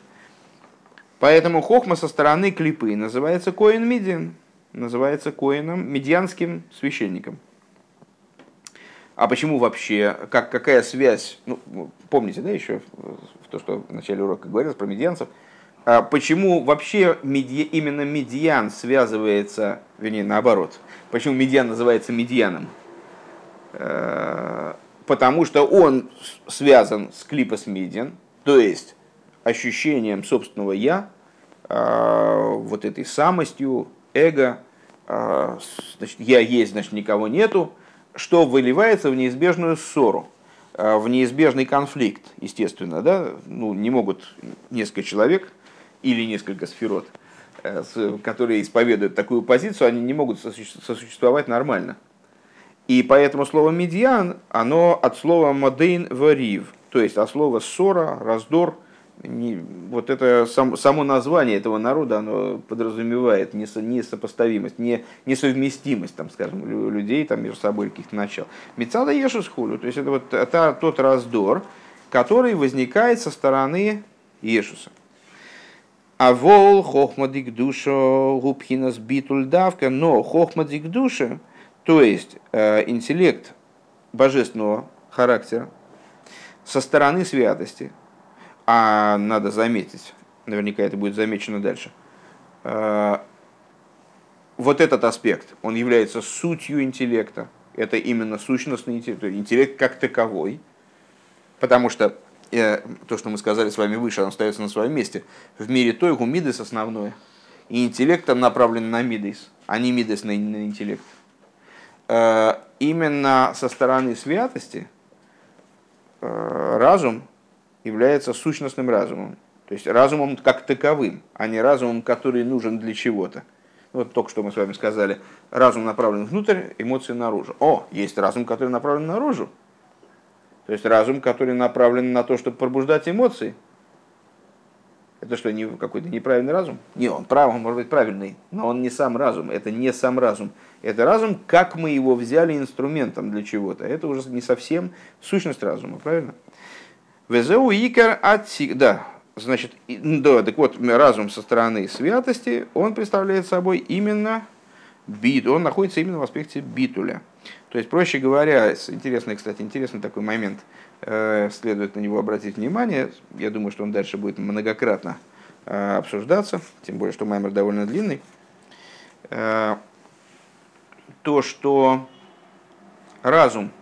Поэтому хохма со стороны клипы называется коин мидин, называется коином, медианским священником. А почему вообще, как, какая связь, ну, помните, да, еще в то, что в начале урока говорилось про медианцев, а почему вообще меди, именно медиан связывается, вернее, наоборот, почему медиан называется медианом? Э, потому что он связан с клипос медиан, то есть ощущением собственного «я», э, вот этой самостью, эго, э, значит, «я есть, значит, никого нету», что выливается в неизбежную ссору, в неизбежный конфликт, естественно. Да? Ну, не могут несколько человек – или несколько сферот, которые исповедуют такую позицию, они не могут сосуществовать нормально. И поэтому слово медиан, оно от слова модейн варив, то есть от слова ссора, раздор, не, вот это сам, само название этого народа, оно подразумевает несопоставимость, не, несовместимость, там, скажем, людей там, между собой каких-то начал. Мецада ешус хулю, то есть это вот это тот раздор, который возникает со стороны Ешуса. А вол хохмадик душа губхинас битуль давка, но хохмадик душа, то есть э, интеллект божественного характера со стороны святости, а надо заметить, наверняка это будет замечено дальше, э, вот этот аспект, он является сутью интеллекта, это именно сущностный интеллект, интеллект как таковой, потому что то, что мы сказали с вами выше, оно остается на своем месте. В мире той мидес основное. И интеллект там направлен на мидес, а не мидес на, на интеллект. Э, именно со стороны святости э, разум является сущностным разумом. То есть разумом как таковым, а не разумом, который нужен для чего-то. Вот только что мы с вами сказали, разум направлен внутрь, эмоции наружу. О, есть разум, который направлен наружу, то есть разум, который направлен на то, чтобы пробуждать эмоции. Это что, не какой-то неправильный разум? Не, он прав, он может быть правильный, но он не сам разум, это не сам разум. Это разум, как мы его взяли инструментом для чего-то. Это уже не совсем сущность разума, правильно? Везеу икер атсик. Да, значит, да, так вот, разум со стороны святости, он представляет собой именно бит, он находится именно в аспекте битуля. То есть, проще говоря, интересный, кстати, интересный такой момент, э, следует на него обратить внимание, я думаю, что он дальше будет многократно э, обсуждаться, тем более, что маймер довольно длинный, э, то, что разум,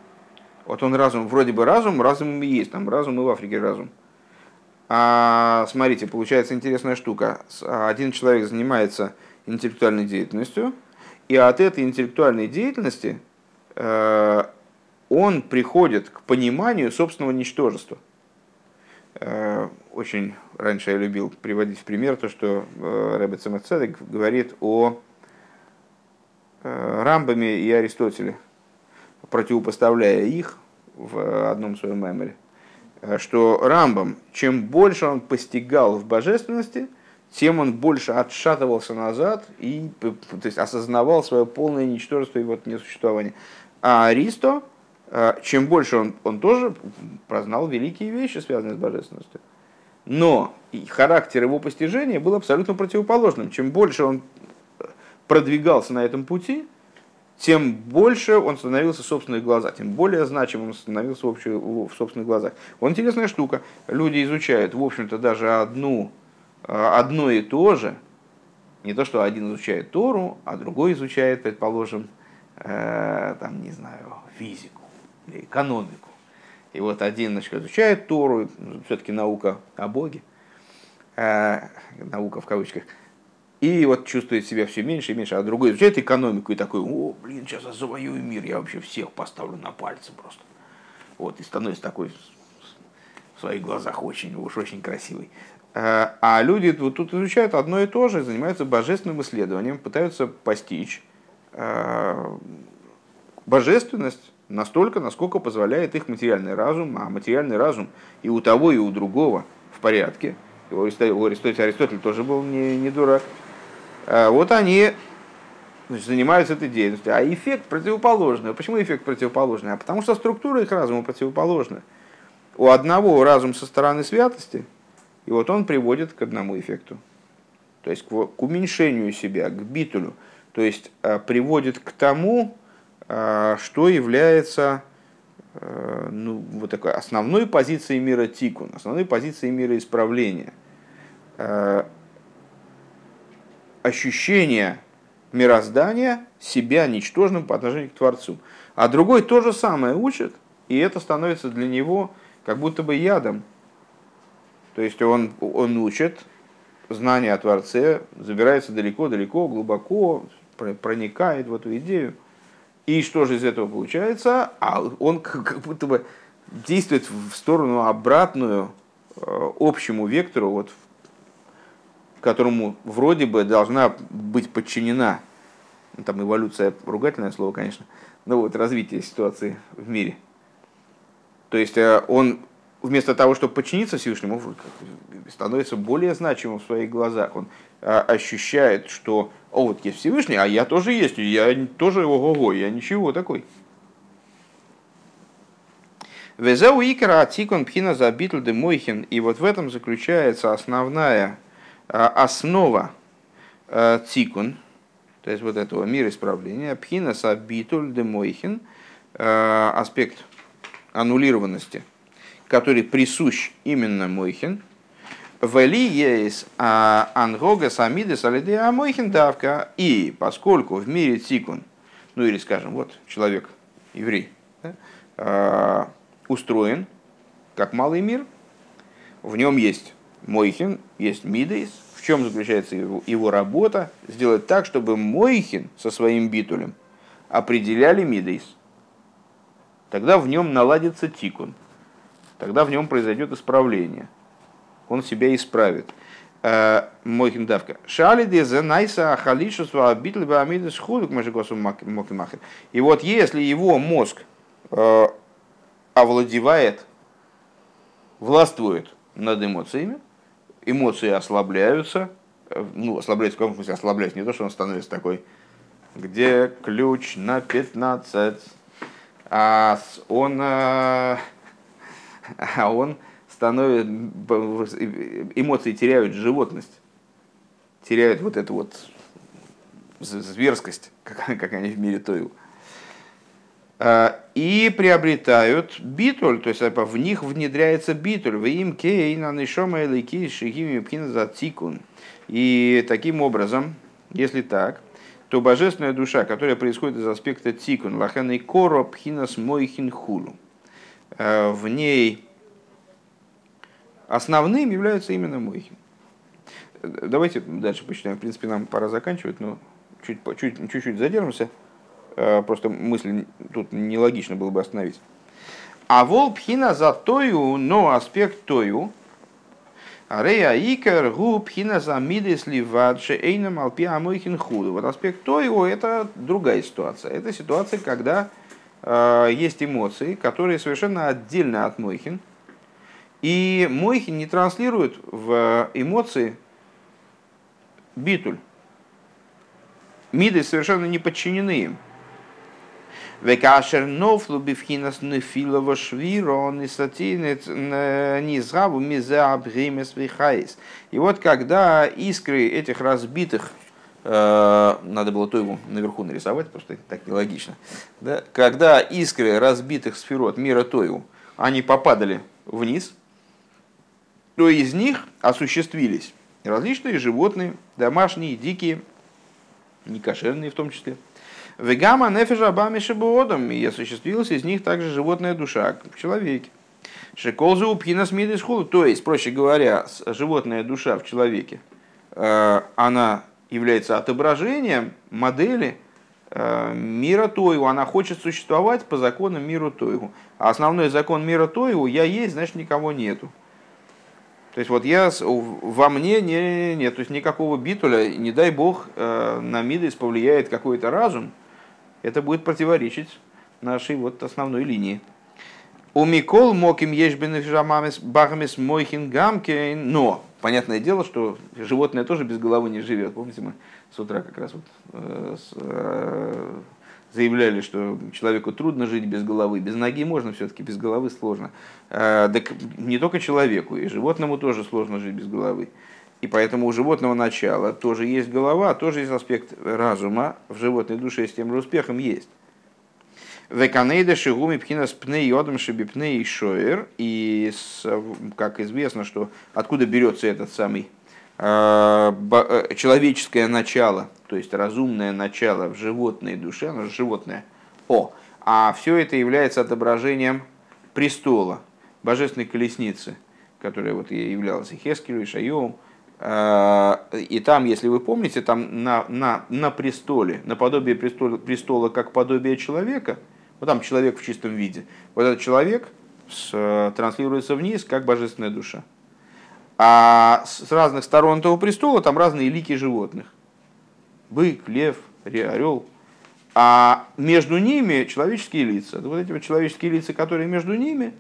вот он разум, вроде бы разум, разум и есть, там разум и в Африке разум. А смотрите, получается интересная штука. Один человек занимается интеллектуальной деятельностью, и от этой интеллектуальной деятельности он приходит к пониманию собственного ничтожества. Э, очень раньше я любил приводить в пример то, что э, Рэббет Цемацедек говорит о Рамбаме и Аристотеле, противопоставляя их в одном своем меморе, что Рамбам, чем больше он постигал в божественности – тем он больше отшатывался назад и то есть, осознавал свое полное ничтожество и вот несуществование. А Аристо, э, чем больше он, он тоже прознал великие вещи, связанные с божественностью. Но характер его постижения был абсолютно противоположным. Чем больше он продвигался на этом пути, тем больше он становился в собственных глазах, тем более значимым он становился в, общем, в собственных глазах. Вот интересная штука. Люди изучают, в общем-то, даже одну Э, одно и то же, не то, что один изучает Тору, а другой изучает, предположим, там, не знаю, физику или экономику. И вот один значит, изучает Тору, все-таки наука о Боге, э, наука в кавычках, и вот чувствует себя все меньше и меньше, а другой изучает экономику и такой, о, блин, сейчас я завоюю мир, я вообще всех поставлю на пальцы просто. Вот, и становится такой в своих глазах очень, уж очень красивый. Э, а люди вот тут изучают одно и то же, занимаются божественным исследованием, пытаются постичь э, божественность настолько, насколько позволяет их материальный разум, а материальный разум и у того, и у другого в порядке. У Аристотель тоже был не, не дурак. Э, вот они значит, занимаются этой деятельностью. А эффект противоположный. Почему эффект противоположный? А потому что структура их разума противоположна. У одного разум со стороны святости – и вот он приводит к одному эффекту. То есть к уменьшению себя, к битулю. То есть э, приводит к тому, э, что является э, ну, вот такой основной позицией мира тикун, основной позицией мира исправления. Ощущение мироздания себя ничтожным по отношению к Творцу. А другой то же самое учит, и это становится для него как будто бы ядом, то есть он, он учит знания о Творце, забирается далеко-далеко, глубоко, проникает в эту идею. И что же из этого получается? А он как будто бы действует в сторону обратную э, общему вектору, вот, которому вроде бы должна быть подчинена, ну, там эволюция, ругательное слово, конечно, но вот развитие ситуации в мире. То есть э, он вместо того, чтобы подчиниться Всевышнему, становится более значимым в своих глазах. Он ощущает, что о, вот есть Всевышний, а я тоже есть, я тоже ого-го, я ничего такой. Везеу икра атикон пхина забитл де мойхин. И вот в этом заключается основная а, основа а, тикун, то есть вот этого мира исправления, пхина сабитуль де мойхин, аспект аннулированности – который присущ именно Мойхин, Вели есть ангога самиды салиды а Мойхин давка. И поскольку в мире тикун, ну или скажем, вот человек, еврей, да, а, устроен как малый мир, в нем есть Мойхин, есть Мидейс. В чем заключается его, его работа? Сделать так, чтобы Мойхин со своим битулем определяли Мидейс. Тогда в нем наладится тикун тогда в нем произойдет исправление. Он себя исправит. Э, мой хиндавка. Шали дезе найса ахалишусва абитл баамидес худук мажигосу мокимахер. И вот если его мозг э, овладевает, властвует над эмоциями, эмоции ослабляются, э, ну, ослабляются в каком смысле ослабляются, не то, что он становится такой, где ключ на 15, а он а он становится, эмоции теряют животность, теряют вот эту вот зверскость, как, как они в мире тою. А, и приобретают битуль, то есть в них внедряется битуль, в им кейна нишома элики шигими пхина за тикун. И таким образом, если так, то божественная душа, которая происходит из аспекта тикун, лаханы коро пхинас мойхин хулу, а, в ней основным являются именно мойхин. Давайте дальше почитаем. В принципе, нам пора заканчивать, но чуть, чуть, чуть-чуть задержимся. Э, просто мысль тут нелогично было бы остановить. А вол пхина за тою, но аспект тою, Рея икер гу пхина за мидес ливадше эйнам алпи амойхин худу. Вот аспект тою это другая ситуация. Это ситуация, когда э, есть эмоции, которые совершенно отдельно от мойхин. И мойхин не транслирует в эмоции битуль. Миды совершенно не подчинены им. Векашер нофлу бифхинас нефилова швиро нисатинет низгаву миза абгримес вихайс. И вот когда искры этих разбитых э, надо было то его наверху нарисовать, просто так нелогично. Да? Когда искры разбитых сферот мира Тойу, они попадали вниз, то из них осуществились различные животные, домашние, дикие, некошерные в том числе. Вегама нефежа абами шибуодом, и осуществилась из них также животная душа, в человеке. Шеколзу упхина худу, то есть, проще говоря, животная душа в человеке, э, она является отображением модели э, мира Тойгу. Она хочет существовать по законам мира Тойгу. А основной закон мира Тойгу – я есть, значит никого нету. То есть вот я во мне не, нет, то есть никакого битуля, не дай бог э, на Мидес повлияет какой-то разум, это будет противоречить нашей вот основной линии. У Микол мог им есть бахамис мойхин гамкин, но понятное дело, что животное тоже без головы не живет. Помните, мы с утра как раз вот э, с, э, заявляли, что человеку трудно жить без головы, без ноги можно все-таки, без головы сложно. Э, так не только человеку, и животному тоже сложно жить без головы. И поэтому у животного начала тоже есть голова, тоже есть аспект разума в животной душе, с тем же успехом есть. Веканейда шигуми пхинас пней йодом шибипней и шоер. И, как известно, что откуда берется этот самый человеческое начало, то есть разумное начало в животной душе, оно же животное, о, а все это является отображением престола, божественной колесницы, которая вот являлась и Хескелю, и Шайовым. И там, если вы помните, там на, на, на престоле, наподобие престола, престола как подобие человека, вот там человек в чистом виде, вот этот человек с, транслируется вниз, как божественная душа. А с разных сторон этого престола там разные лики животных бык, лев, орел. А между ними человеческие лица. Вот эти вот человеческие лица, которые между ними,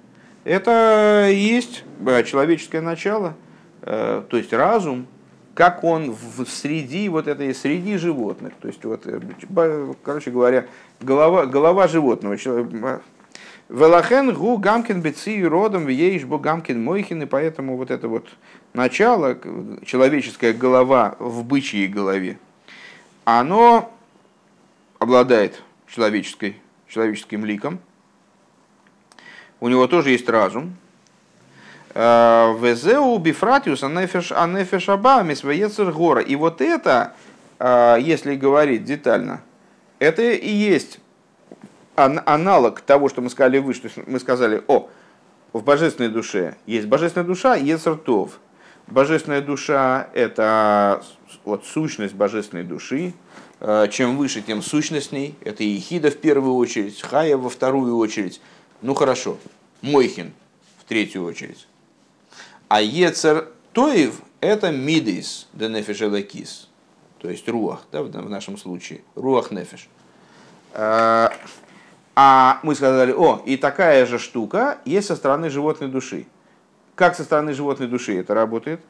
это и есть э, человеческое начало, э, то есть разум, как он в среди вот этой среди животных. То есть, вот, э, короче говоря, голова, голова животного. Велахен гу гамкин беци родом ейш бу гамкин мойхин, и поэтому вот это вот начало, человеческая голова в бычьей голове, оно обладает человеческой, человеческим ликом, у него тоже есть разум. Э, Везеу бифратиус анефеш абамис гора. И вот это, э, если говорить детально, это и есть аналог того, что мы сказали выше. Мы сказали, о, в божественной душе есть божественная душа, Ецертов. Божественная душа – это вот сущность божественной души. Э, чем выше, тем сущностней. Это Ехида в первую очередь, Хая во вторую очередь. Ну хорошо, Мойхин в третью очередь. А Ецер Тоев – это Мидис, Денефиш то есть Руах, да, в нашем случае, Руах Нефиш. А мы сказали, о, и такая же штука есть со стороны животной души. Как со стороны животной души это работает?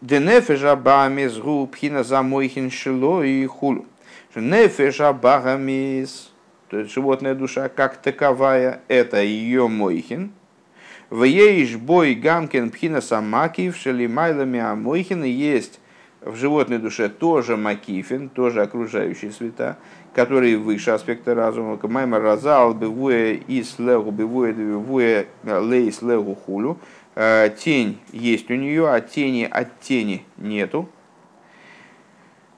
Денефеш абамис гу пхина за мойхин шило и хулу. Нефеш абагамис, то есть животная душа как таковая, это ее мойхин. В ейш бой гамкен пхинаса макив шелимайлами амойхин есть в животной душе тоже макифин, тоже окружающие света, которые выше аспекта разума. Маймар разал бывуя и слегу бывуя бывуя лей слегу хулю. Э, тень есть у нее, а тени от тени нету.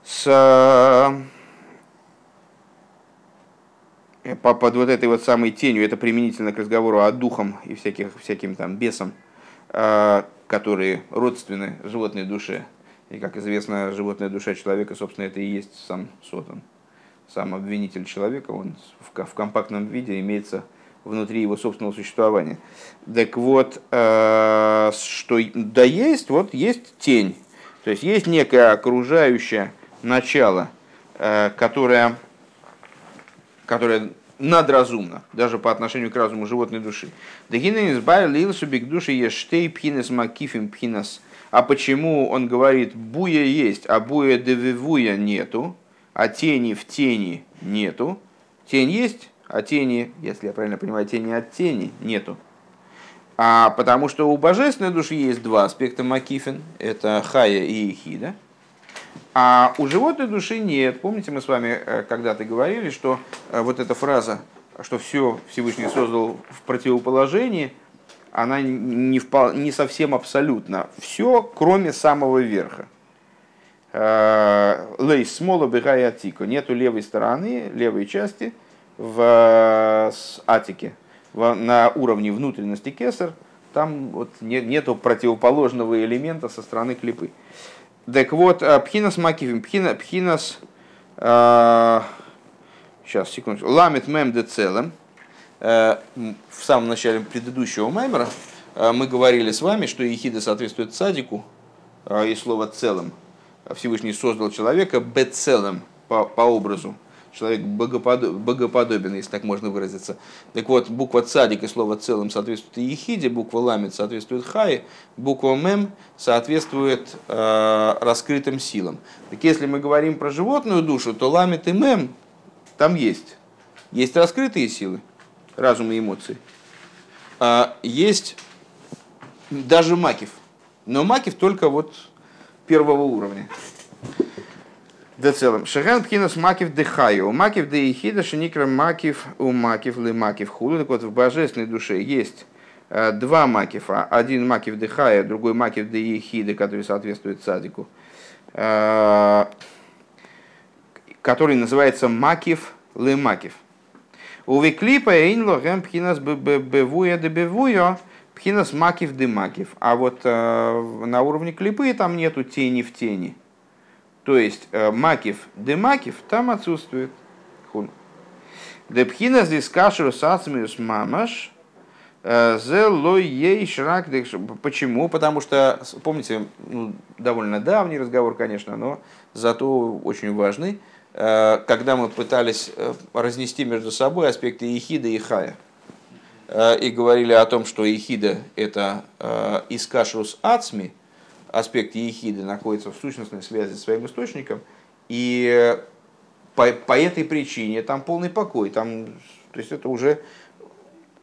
С э, под вот этой вот самой тенью, это применительно к разговору о духам и всяких, всяким там бесам, э, которые родственны животной душе. И, как известно, животная душа человека, собственно, это и есть сам Сотан. Сам обвинитель человека, он в, компактном виде имеется внутри его собственного существования. Так вот, э, что да есть, вот есть тень. То есть есть некое окружающее начало, э, которое, которое надразумно, даже по отношению к разуму животной души. Души ештей пхинес макифим пхинес а почему он говорит, буя есть, а буя девивуя нету, а тени в тени нету? Тень есть, а тени, если я правильно понимаю, тени от тени нету. А потому что у божественной души есть два аспекта макифин, это хая и ихида. А у животной души нет. Помните, мы с вами э, когда-то говорили, что э, вот эта фраза, что все Всевышний создал в противоположении – она не, впол... не совсем абсолютно. Все, кроме самого верха. Э, Лейс смола бегая атико. Нету левой стороны, левой части в атике, в, на уровне внутренности кесар. Там вот не, нету противоположного элемента со стороны клипы. Так вот, э, пхинас макивим, пхина, пхинас, э, сейчас, секунду, ламит мем де целым, Э, в самом начале предыдущего маймера э, мы говорили с вами, что ехида соответствует садику, э, и слово целым. Всевышний создал человека бецелым по, по образу. Человек богоподобен, если так можно выразиться. Так вот, буква цадик и слово целым соответствует ехиде, буква ламит соответствует хае, буква мем соответствует э, раскрытым силам. Так если мы говорим про животную душу, то ламит и мем там есть. Есть раскрытые силы, разум и эмоции. А, есть даже макив. Но макив только вот первого уровня. Да целом. Шаган пхинас макив дыхаю. Макив да ехида шеникра макив у макив ли макив худу. Так вот, в божественной душе есть два макифа. Один макив дыхая, другой макив да ехида, который соответствует садику. Который называется макив ли макив. У виклипа эйнло гэм пхинас бевуя де бевуя, пхинас макив де макив. А вот э, на уровне клипы там нету тени в тени. То есть э, макив де макив там отсутствует. Хун. Де пхинас здесь кашеру сацмиус мамаш, э, Почему? Потому что, помните, ну, довольно давний разговор, конечно, но зато очень важный. Э, когда мы пытались э, разнести между собой аспекты Ехида и Хая. Э, и говорили о том, что Ехида – это Искашрус Ацми, аспект Ехиды находится в сущностной связи с своим источником, и по, по этой причине там полный покой, там, то есть это уже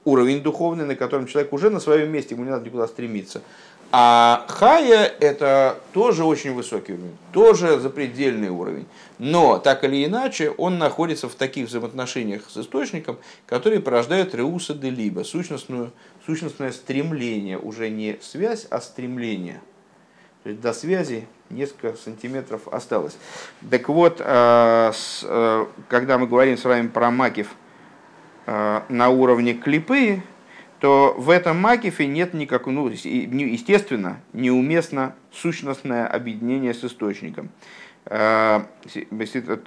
уровень духовный, на котором человек уже на своем месте, ему не надо никуда стремиться. А хая это тоже очень высокий уровень, тоже запредельный уровень. Но так или иначе он находится в таких взаимоотношениях с источником, которые порождают реуса де либо, сущностную, сущностное стремление, уже не связь, а стремление. То есть до связи несколько сантиметров осталось. Так вот, э, э, когда мы говорим с вами про макив э, на уровне клипы, то в этом макифе нет никакого, ну, естественно, неуместно сущностное объединение с источником. Э,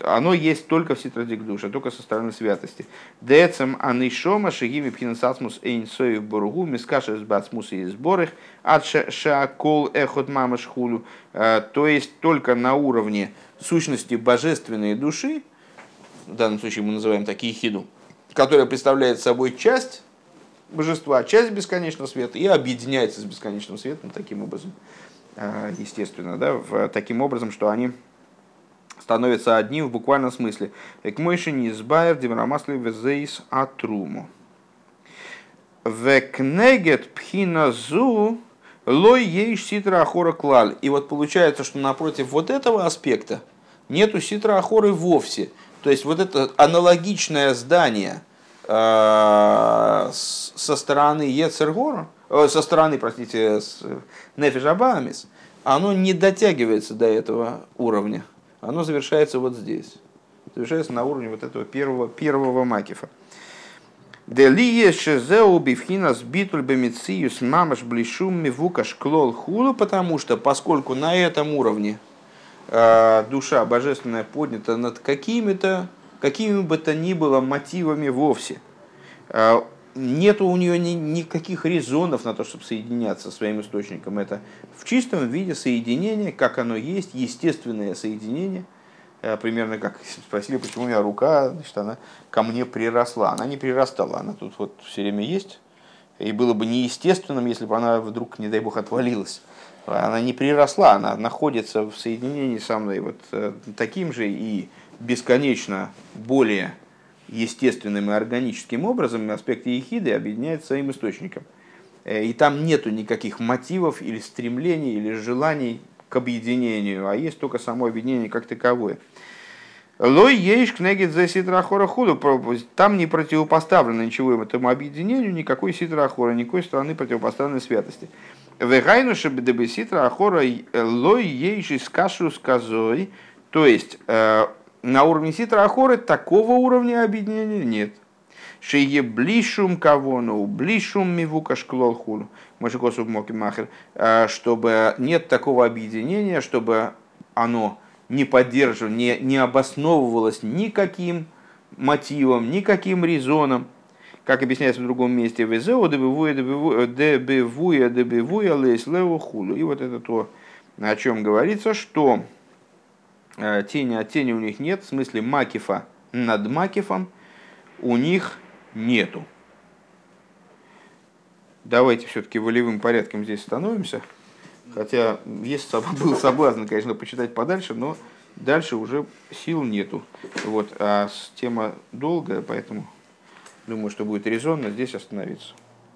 оно есть только в ситродик душа, только со стороны святости. Децем анишома шагими пхинасасмус эйнсоев боругу мискаша с бацмуса и сборых от шакол эхот мамаш хулю. Э, то есть только на уровне сущности божественной души, в данном случае мы называем такие хиду, которая представляет собой часть божества, часть бесконечного света, и объединяется с бесконечным светом таким образом, э, естественно, да, в, таким образом, что они становятся одним в буквальном смысле. Экмойши не избавер демрамасли везейс атруму. Векнегет пхиназу лой ейш ситра ахора клаль. И вот получается, что напротив вот этого аспекта нету ситра ахоры вовсе. То есть вот это аналогичное здание со стороны Ецергора, э, со стороны, простите, Нефиш Абамис, оно не дотягивается до этого уровня. Оно завершается вот здесь. Завершается на уровне вот этого первого, первого макифа. Делие шезеу бифхинас битуль бемициюс мамаш блишум мивукаш клол хулу, потому что поскольку на этом уровне э, душа божественная поднята над какими-то, какими бы то ни было мотивами вовсе, э, нет у нее ни, никаких резонов на то, чтобы соединяться со своим источником. Это в чистом виде соединение, как оно есть, естественное соединение – Э, примерно как спросили, почему у меня рука, значит, она ко мне приросла. Она не прирастала, она тут вот все время есть. И было бы неестественным, если бы она вдруг, не дай бог, отвалилась. Она не приросла, она находится в соединении со мной вот э, таким же и бесконечно более естественным и органическим образом аспекты ехиды объединяет своим источником. Э, и там нету никаких мотивов или стремлений или желаний к объединению, а есть только само объединение как таковое. Лой ейш кнегит за ситрахора худу. Там не противопоставлено ничего этому объединению, никакой ситрахора, никакой стороны противопоставленной святости. Вегайну шебедебе ситрахора лой ейш из кашу сказой. То есть э, на уровне ситрахора такого уровня объединения нет. Шее блишум кавону, блишум мивука шклол хулу. Машикосу моки махер. Э, чтобы нет такого объединения, чтобы оно не поддерживалось, не, не обосновывалось никаким мотивом, никаким резоном. Как объясняется в другом месте, «Везео дебевуя дебевуя дебевуя лейс лео хулу». И вот это то, о чем говорится, что тени от тени у них нет, в смысле макифа над макифом у них нету. Давайте все-таки волевым порядком здесь становимся. Хотя есть, был соблазн, конечно, почитать подальше, но дальше уже сил нету. Вот, а тема долгая, поэтому думаю, что будет резонно здесь остановиться.